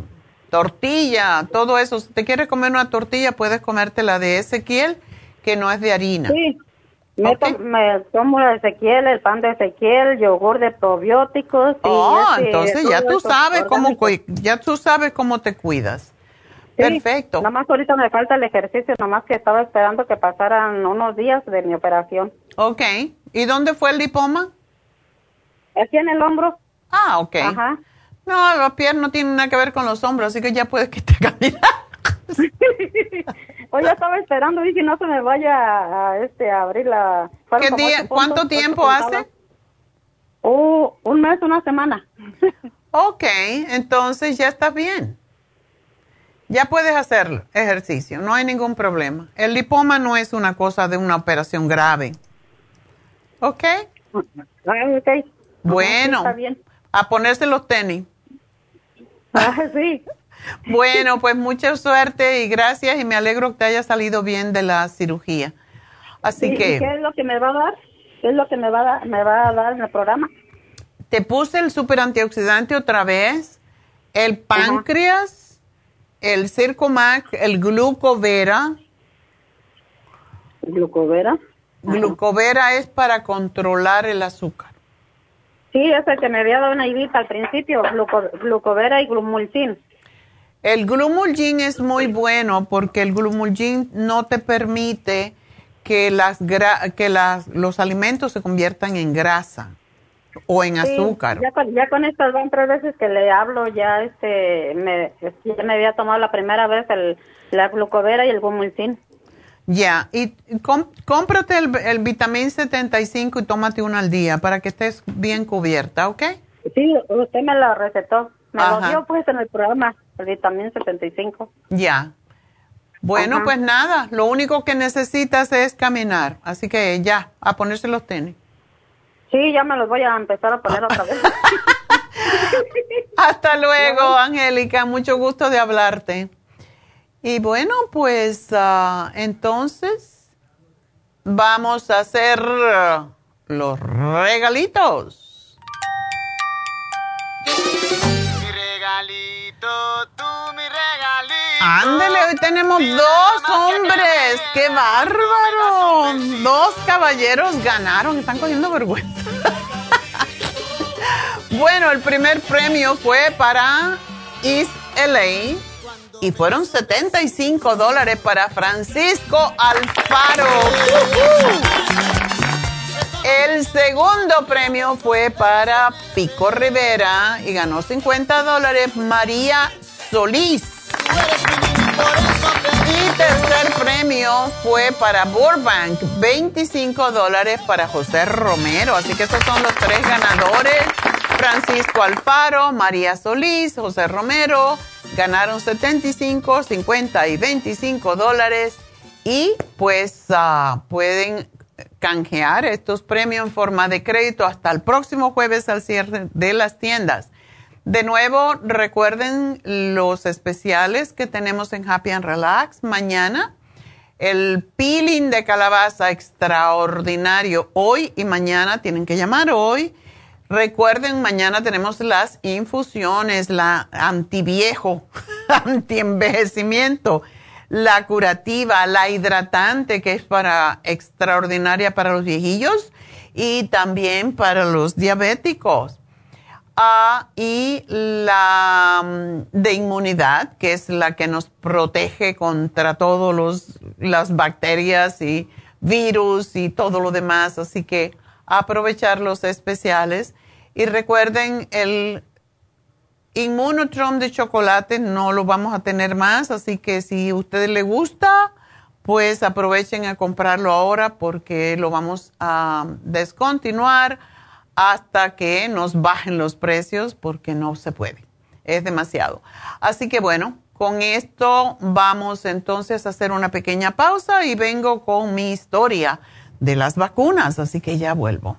tortilla, todo eso? Si te quieres comer una tortilla, puedes comerte la de Ezequiel, que no es de harina. Sí. Me, tomo la de Ezequiel, el pan de Ezequiel, yogur de probióticos. oh, entonces ya tú sabes cómo ya tú sabes cómo te cuidas. Perfecto. Nada más ahorita me falta el ejercicio, nada más que estaba esperando que pasaran unos días de mi operación. Ok. ¿Y dónde fue el lipoma? Aquí en el hombro. Ah, ok. Ajá. No, los pies no tienen nada que ver con los hombros, así que ya puedes que te caminar. Hoy ya estaba esperando, dije no se me vaya a, este, abrir la... ¿Qué día, ¿Cuánto tiempo hace? Oh, un mes, una semana. ok, entonces ya está bien. Ya puedes hacer ejercicio, no hay ningún problema. El lipoma no es una cosa de una operación grave. ¿Ok? Ah, ok. Bueno, a ponerse los tenis. Ah, sí. Bueno, pues mucha suerte y gracias y me alegro que te haya salido bien de la cirugía. Así que... ¿Qué es lo que me va a dar? ¿Qué es lo que me va a dar, me va a dar en el programa? Te puse el super antioxidante otra vez, el páncreas el Circomax, el Glucovera. ¿Glucovera? Glucovera es para controlar el azúcar. Sí, es el que me había dado una idita al principio, glucovera y glumulgin. El glumulgin es muy bueno porque el glumulgin no te permite que, las que las, los alimentos se conviertan en grasa o en azúcar. Ya con, ya con estas van tres veces que le hablo, ya este me, ya me había tomado la primera vez el, la glucovera y el gumulcin. Ya, y cómprate el, el vitamín 75 y tómate uno al día para que estés bien cubierta, ¿ok? Sí, usted me lo recetó. Me lo dio pues en el programa, el vitamín 75. Ya. Bueno, pues nada, lo único que necesitas es caminar, así que ya, a ponerse los tenis. Sí, ya me los voy a empezar a poner otra vez. Hasta luego, Angélica. Mucho gusto de hablarte. Y bueno, pues ah, entonces vamos a hacer los regalitos. Ándele, hoy tenemos dos hombres. ¡Qué bárbaro! Dos caballeros ganaron, están cogiendo vergüenza. bueno, el primer premio fue para East LA y fueron 75 dólares para Francisco Alfaro. El segundo premio fue para Pico Rivera y ganó 50 dólares María Solís. Y tercer premio fue para Burbank, 25 dólares para José Romero. Así que esos son los tres ganadores. Francisco Alfaro, María Solís, José Romero, ganaron 75, 50 y 25 dólares. Y pues ah, pueden canjear estos premios en forma de crédito hasta el próximo jueves al cierre de las tiendas. De nuevo, recuerden los especiales que tenemos en Happy and Relax mañana. El peeling de calabaza extraordinario hoy y mañana. Tienen que llamar hoy. Recuerden, mañana tenemos las infusiones, la antiviejo, antienvejecimiento la curativa, la hidratante, que es para extraordinaria para los viejillos y también para los diabéticos. Ah, y la mm, de inmunidad, que es la que nos protege contra todas las bacterias y virus y todo lo demás. Así que aprovechar los especiales. Y recuerden el Inmunotron de chocolate no lo vamos a tener más, así que si a ustedes les gusta, pues aprovechen a comprarlo ahora porque lo vamos a descontinuar hasta que nos bajen los precios porque no se puede. Es demasiado. Así que bueno, con esto vamos entonces a hacer una pequeña pausa y vengo con mi historia de las vacunas, así que ya vuelvo.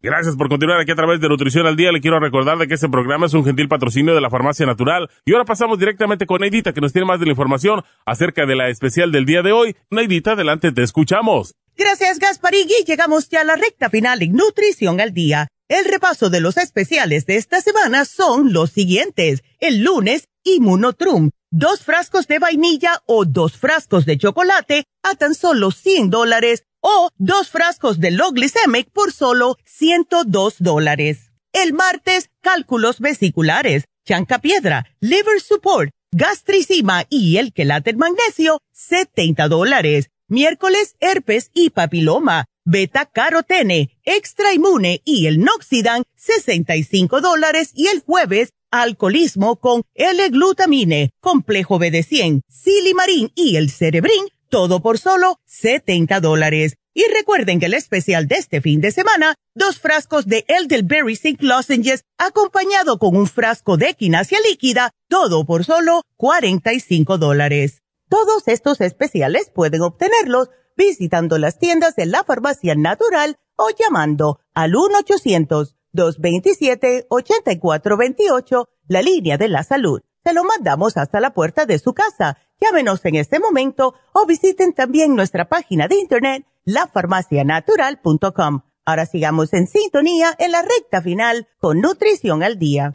Gracias por continuar aquí a través de Nutrición al Día. Le quiero recordar de que este programa es un gentil patrocinio de la Farmacia Natural. Y ahora pasamos directamente con Neidita, que nos tiene más de la información acerca de la especial del día de hoy. Neidita, adelante, te escuchamos. Gracias, Gasparigui. Llegamos ya a la recta final en Nutrición al Día. El repaso de los especiales de esta semana son los siguientes. El lunes, Immunotrum. Dos frascos de vainilla o dos frascos de chocolate a tan solo 100 dólares o dos frascos de Low Glycemic por solo 102 dólares. El martes, cálculos vesiculares, chanca piedra, liver support, gastricima y el quelate magnesio, 70 dólares. Miércoles, herpes y papiloma, beta carotene, extra inmune y el noxidan, 65 dólares. Y el jueves, alcoholismo con L-glutamine, complejo BD100, silimarín y el cerebrín, todo por solo 70 dólares. Y recuerden que el especial de este fin de semana, dos frascos de Elderberry Zinc Lozenges acompañado con un frasco de quinasia líquida, todo por solo 45 dólares. Todos estos especiales pueden obtenerlos visitando las tiendas de la farmacia natural o llamando al 1-800-227-8428, la línea de la salud. Lo mandamos hasta la puerta de su casa Llámenos en este momento o visiten también nuestra página de internet lafarmacianatural.com. Ahora sigamos en sintonía en la recta final con Nutrición al Día.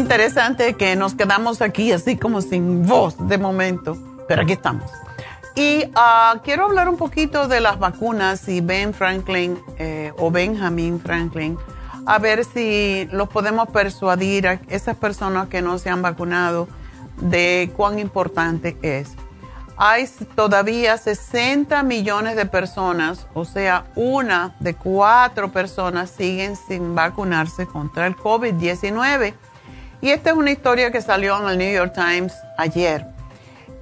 Interesante que nos quedamos aquí así como sin voz de momento, pero aquí estamos. Y ah, quiero hablar un poquito de las vacunas y Ben Franklin eh, o Benjamin Franklin, a ver si los podemos persuadir a esas personas que no se han vacunado de cuán importante es. Hay todavía 60 millones de personas, o sea, una de cuatro personas siguen sin vacunarse contra el COVID-19. Y esta es una historia que salió en el New York Times ayer.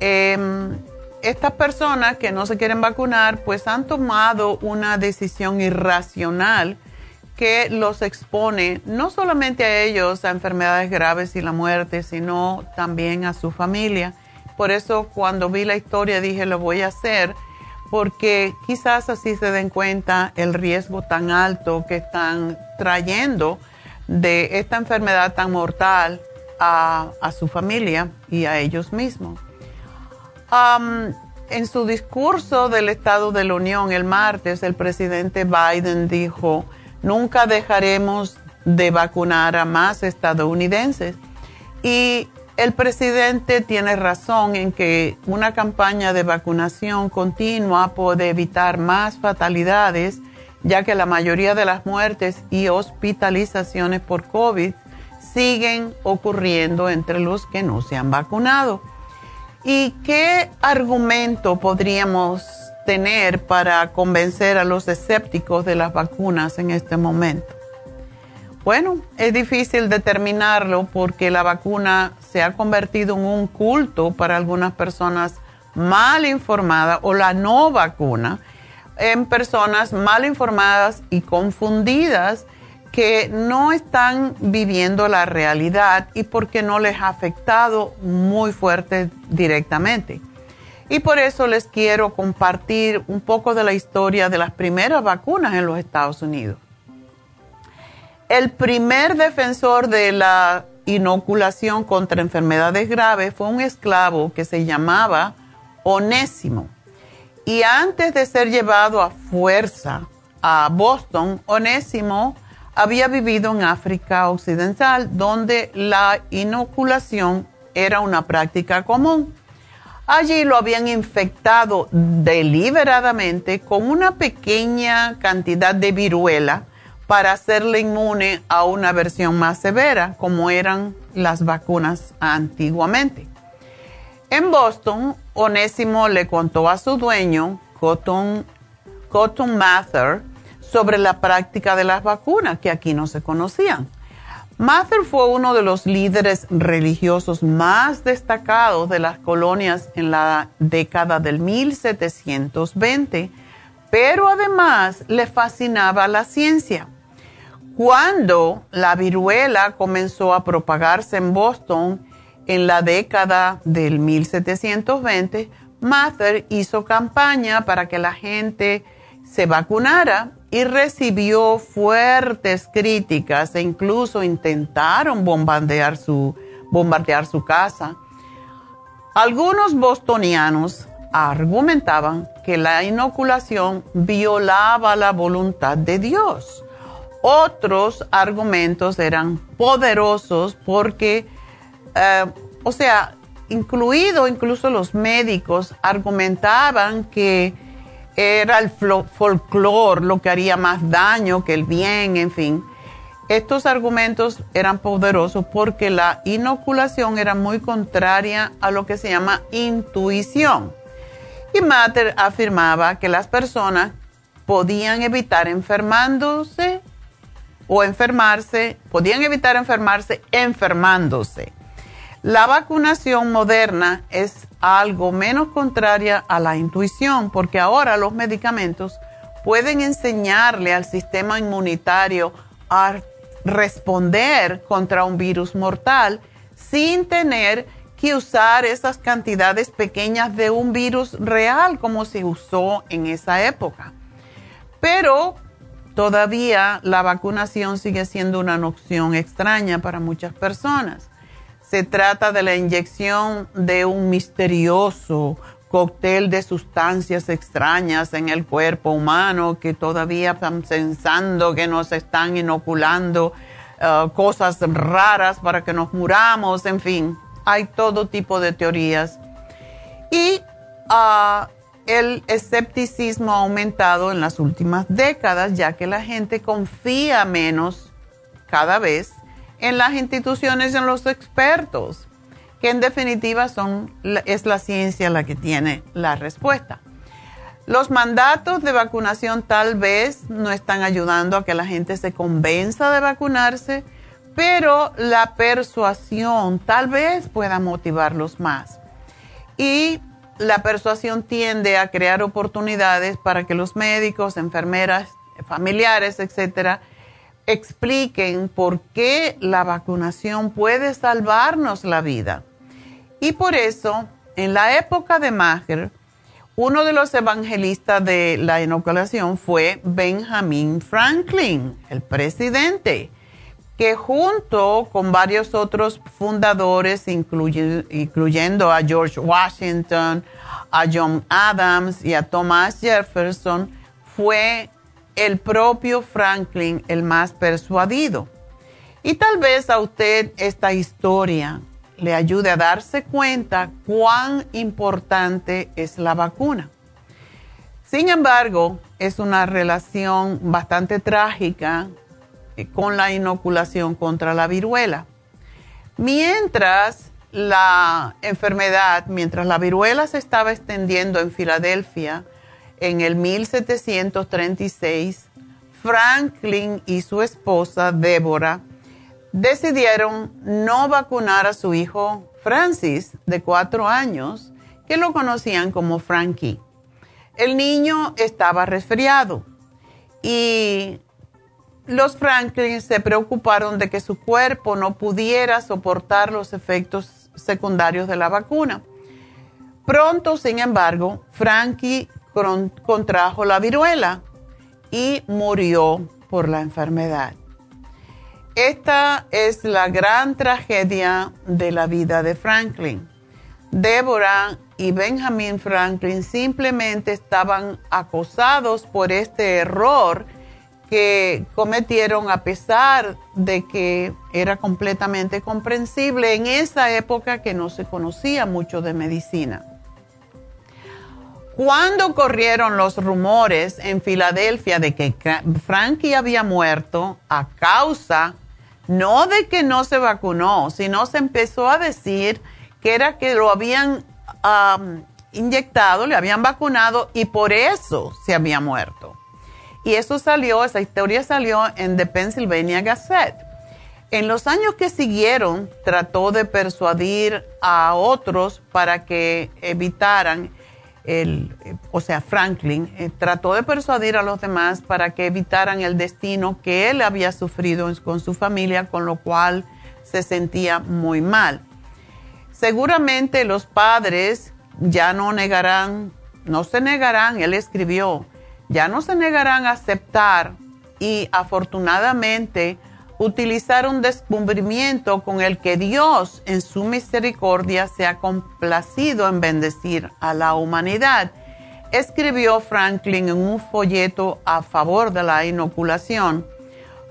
Em, estas personas que no se quieren vacunar, pues han tomado una decisión irracional que los expone no solamente a ellos a enfermedades graves y la muerte, sino también a su familia. Por eso cuando vi la historia dije, lo voy a hacer, porque quizás así se den cuenta el riesgo tan alto que están trayendo de esta enfermedad tan mortal a, su familia y a ellos mismos. en su discurso del Estado de la Unión el martes, el presidente Biden dijo, nunca dejaremos de vacunar a más estadounidenses. Y el presidente tiene razón en que una campaña de vacunación continua puede evitar más fatalidades, ya que la mayoría de las muertes y hospitalizaciones por COVID siguen ocurriendo entre los que no se han vacunado. ¿Y qué argumento podríamos tener para convencer a los escépticos de las vacunas en este momento? Bueno, es difícil determinarlo porque la vacuna se ha convertido en un culto para algunas personas mal informadas o la no vacuna en personas mal informadas y confundidas que no están viviendo la realidad y porque no les ha afectado muy fuerte directamente. Y por eso les quiero compartir un poco de la historia de las primeras vacunas en los Estados Unidos. El primer defensor de la inoculación contra enfermedades graves fue un esclavo que se llamaba Onésimo. Y antes de ser llevado a fuerza a Boston, Onésimo había vivido en África Occidental, donde la inoculación era una práctica común. Allí lo habían infectado deliberadamente con una pequeña cantidad de viruela para hacerle inmune a una versión más severa, como eran las vacunas antiguamente. En Boston, Onésimo le contó a su dueño, Cotton, Cotton Mather, sobre la práctica de las vacunas, que aquí no se conocían. Mather fue uno de los líderes religiosos más destacados de las colonias en la década del 1720, pero además le fascinaba la ciencia. Cuando la viruela comenzó a propagarse en Boston en la década del 1720, Mather hizo campaña para que la gente se vacunara y recibió fuertes críticas e incluso intentaron bombardear su, bombardear su casa. Algunos bostonianos argumentaban que la inoculación violaba la voluntad de Dios otros argumentos eran poderosos porque, eh, o sea, incluido incluso los médicos argumentaban que era el folclore lo que haría más daño que el bien, en fin. Estos argumentos eran poderosos porque la inoculación era muy contraria a lo que se llama intuición. Y Mater afirmaba que las personas podían evitar enfermándose o enfermarse, podían evitar enfermarse enfermándose. La vacunación moderna es algo menos contraria a la intuición porque ahora los medicamentos pueden enseñarle al sistema inmunitario a responder contra un virus mortal sin tener que usar esas cantidades pequeñas de un virus real como se usó en esa época. Pero Todavía la vacunación sigue siendo una opción extraña para muchas personas. Se trata de la inyección de un misterioso cóctel de sustancias extrañas en el cuerpo humano que todavía están pensando que nos están inoculando uh, cosas raras para que nos muramos, en fin, hay todo tipo de teorías. Y uh, el escepticismo ha aumentado en las últimas décadas, ya que la gente confía menos cada vez en las instituciones y en los expertos que en definitiva son, es la ciencia la que tiene la respuesta. Los mandatos de vacunación tal vez no están ayudando a que la gente se convenza de vacunarse, pero la persuasión tal vez pueda motivarlos más. Y la persuasión tiende a crear oportunidades para que los médicos, enfermeras, familiares, etcétera, expliquen por qué la vacunación puede salvarnos la vida. Y por eso, en la época de Maher, uno de los evangelistas de la inoculación fue Benjamin Franklin, el presidente, que junto con varios otros fundadores, incluyendo a George Washington, a John Adams y a Thomas Jefferson, fue el propio Franklin el más persuadido. Y tal vez a usted esta historia le ayude a darse cuenta cuán importante es la vacuna. Sin embargo, es una relación bastante trágica eh, con la inoculación contra la viruela. Mientras la enfermedad, mientras la viruela se estaba extendiendo en Filadelfia en el 1736, Franklin y su esposa Débora decidieron no vacunar a su hijo Francis, de cuatro años, que lo conocían como Frankie. El niño estaba resfriado y los Franklin se preocuparon de que su cuerpo no pudiera soportar los efectos secundarios de la vacuna. Pronto, sin embargo, Frankie contrajo la viruela y murió por la enfermedad. Esta es la gran tragedia de la vida de Franklin. Deborah y Benjamin Franklin simplemente estaban acosados por este error que cometieron a pesar de que era completamente comprensible en esa época que no se conocía mucho de medicina. Cuando corrieron los rumores en Filadelfia de que Frankie había muerto a causa no de que no se vacunó, sino se empezó a decir que era que lo habían inyectado, le habían vacunado y por eso se había muerto. Y eso salió, esa historia salió en The Pennsylvania Gazette. En los años que siguieron, trató de persuadir a otros para que evitaran el, o sea, Franklin, eh, trató de persuadir a los demás para que evitaran el destino que él había sufrido con su familia, con lo cual se sentía muy mal. Seguramente los padres ya no negarán, no se negarán, él escribió, ya no se negarán a aceptar y afortunadamente utilizar un descubrimiento con el que Dios en su misericordia se ha complacido en bendecir a la humanidad, escribió Franklin en un folleto a favor de la inoculación,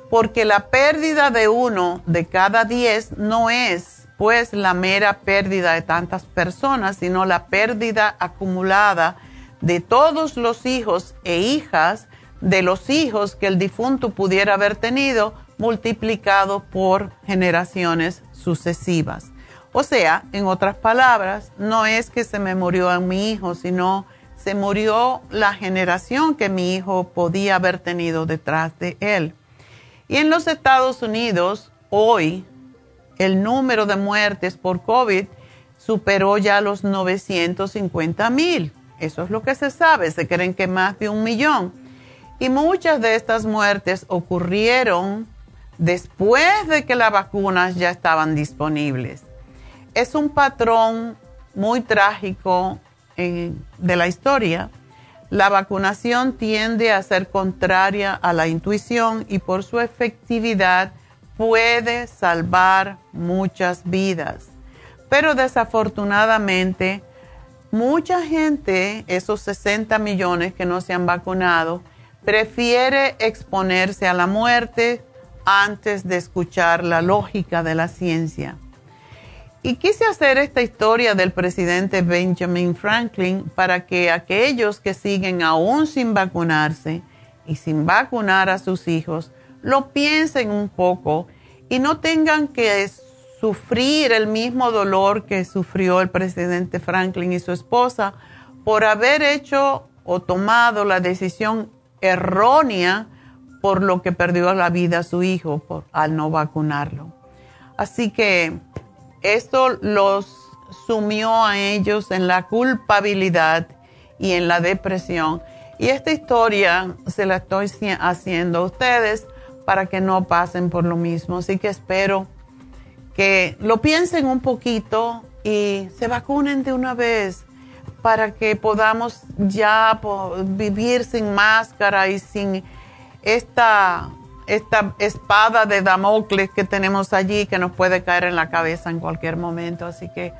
porque la pérdida de uno de cada diez no es pues la mera pérdida de tantas personas, sino la pérdida acumulada de todos los hijos e hijas de los hijos que el difunto pudiera haber tenido multiplicado por generaciones sucesivas. O sea, en otras palabras, no es que se me murió a mi hijo, sino se murió la generación que mi hijo podía haber tenido detrás de él. Y en los Estados Unidos, hoy, el número de muertes por COVID superó ya los 950 mil. Eso es lo que se sabe. Se creen que más de un millón. Y muchas de estas muertes ocurrieron después de que las vacunas ya estaban disponibles. Es un patrón muy trágico de la historia. La vacunación tiende a ser contraria a la intuición y por su efectividad puede salvar muchas vidas. Pero desafortunadamente mucha gente, esos 60 millones que no se han vacunado, prefiere exponerse a la muerte antes de escuchar la lógica de la ciencia. Y quise hacer esta historia del presidente Benjamin Franklin para que aquellos que siguen aún sin vacunarse y sin vacunar a sus hijos lo piensen un poco y no tengan que sufrir el mismo dolor que sufrió el presidente Franklin y su esposa por haber hecho o tomado la decisión errónea por lo que perdió la vida su hijo por, al no vacunarlo. Así que esto los sumió a ellos en la culpabilidad y en la depresión. Y esta historia se la estoy haciendo a ustedes para que no pasen por lo mismo. Así que espero que lo piensen un poquito y se vacunen de una vez para que podamos ya vivir sin máscara y sin esta, esta espada de Damocles que tenemos allí que nos puede caer en la cabeza en cualquier momento. Así que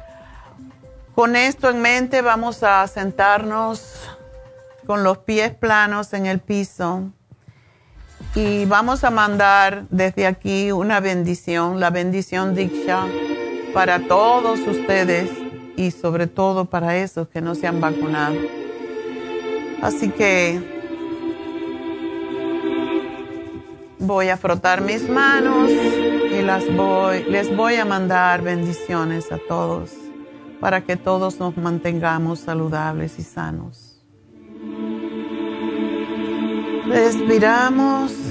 con esto en mente vamos a sentarnos con los pies planos en el piso y vamos a mandar desde aquí una bendición, la bendición Diksha para todos ustedes y sobre todo para esos que no se han vacunado. Así que voy a frotar mis manos y las voy, les voy a mandar bendiciones a todos para que todos nos mantengamos saludables y sanos. Respiramos.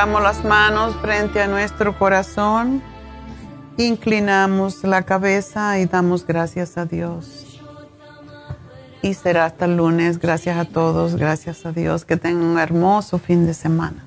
Juntamos las manos frente a nuestro corazón, inclinamos la cabeza y damos gracias a Dios. Y será hasta el lunes. Gracias a todos, gracias a Dios. Que tengan un hermoso fin de semana.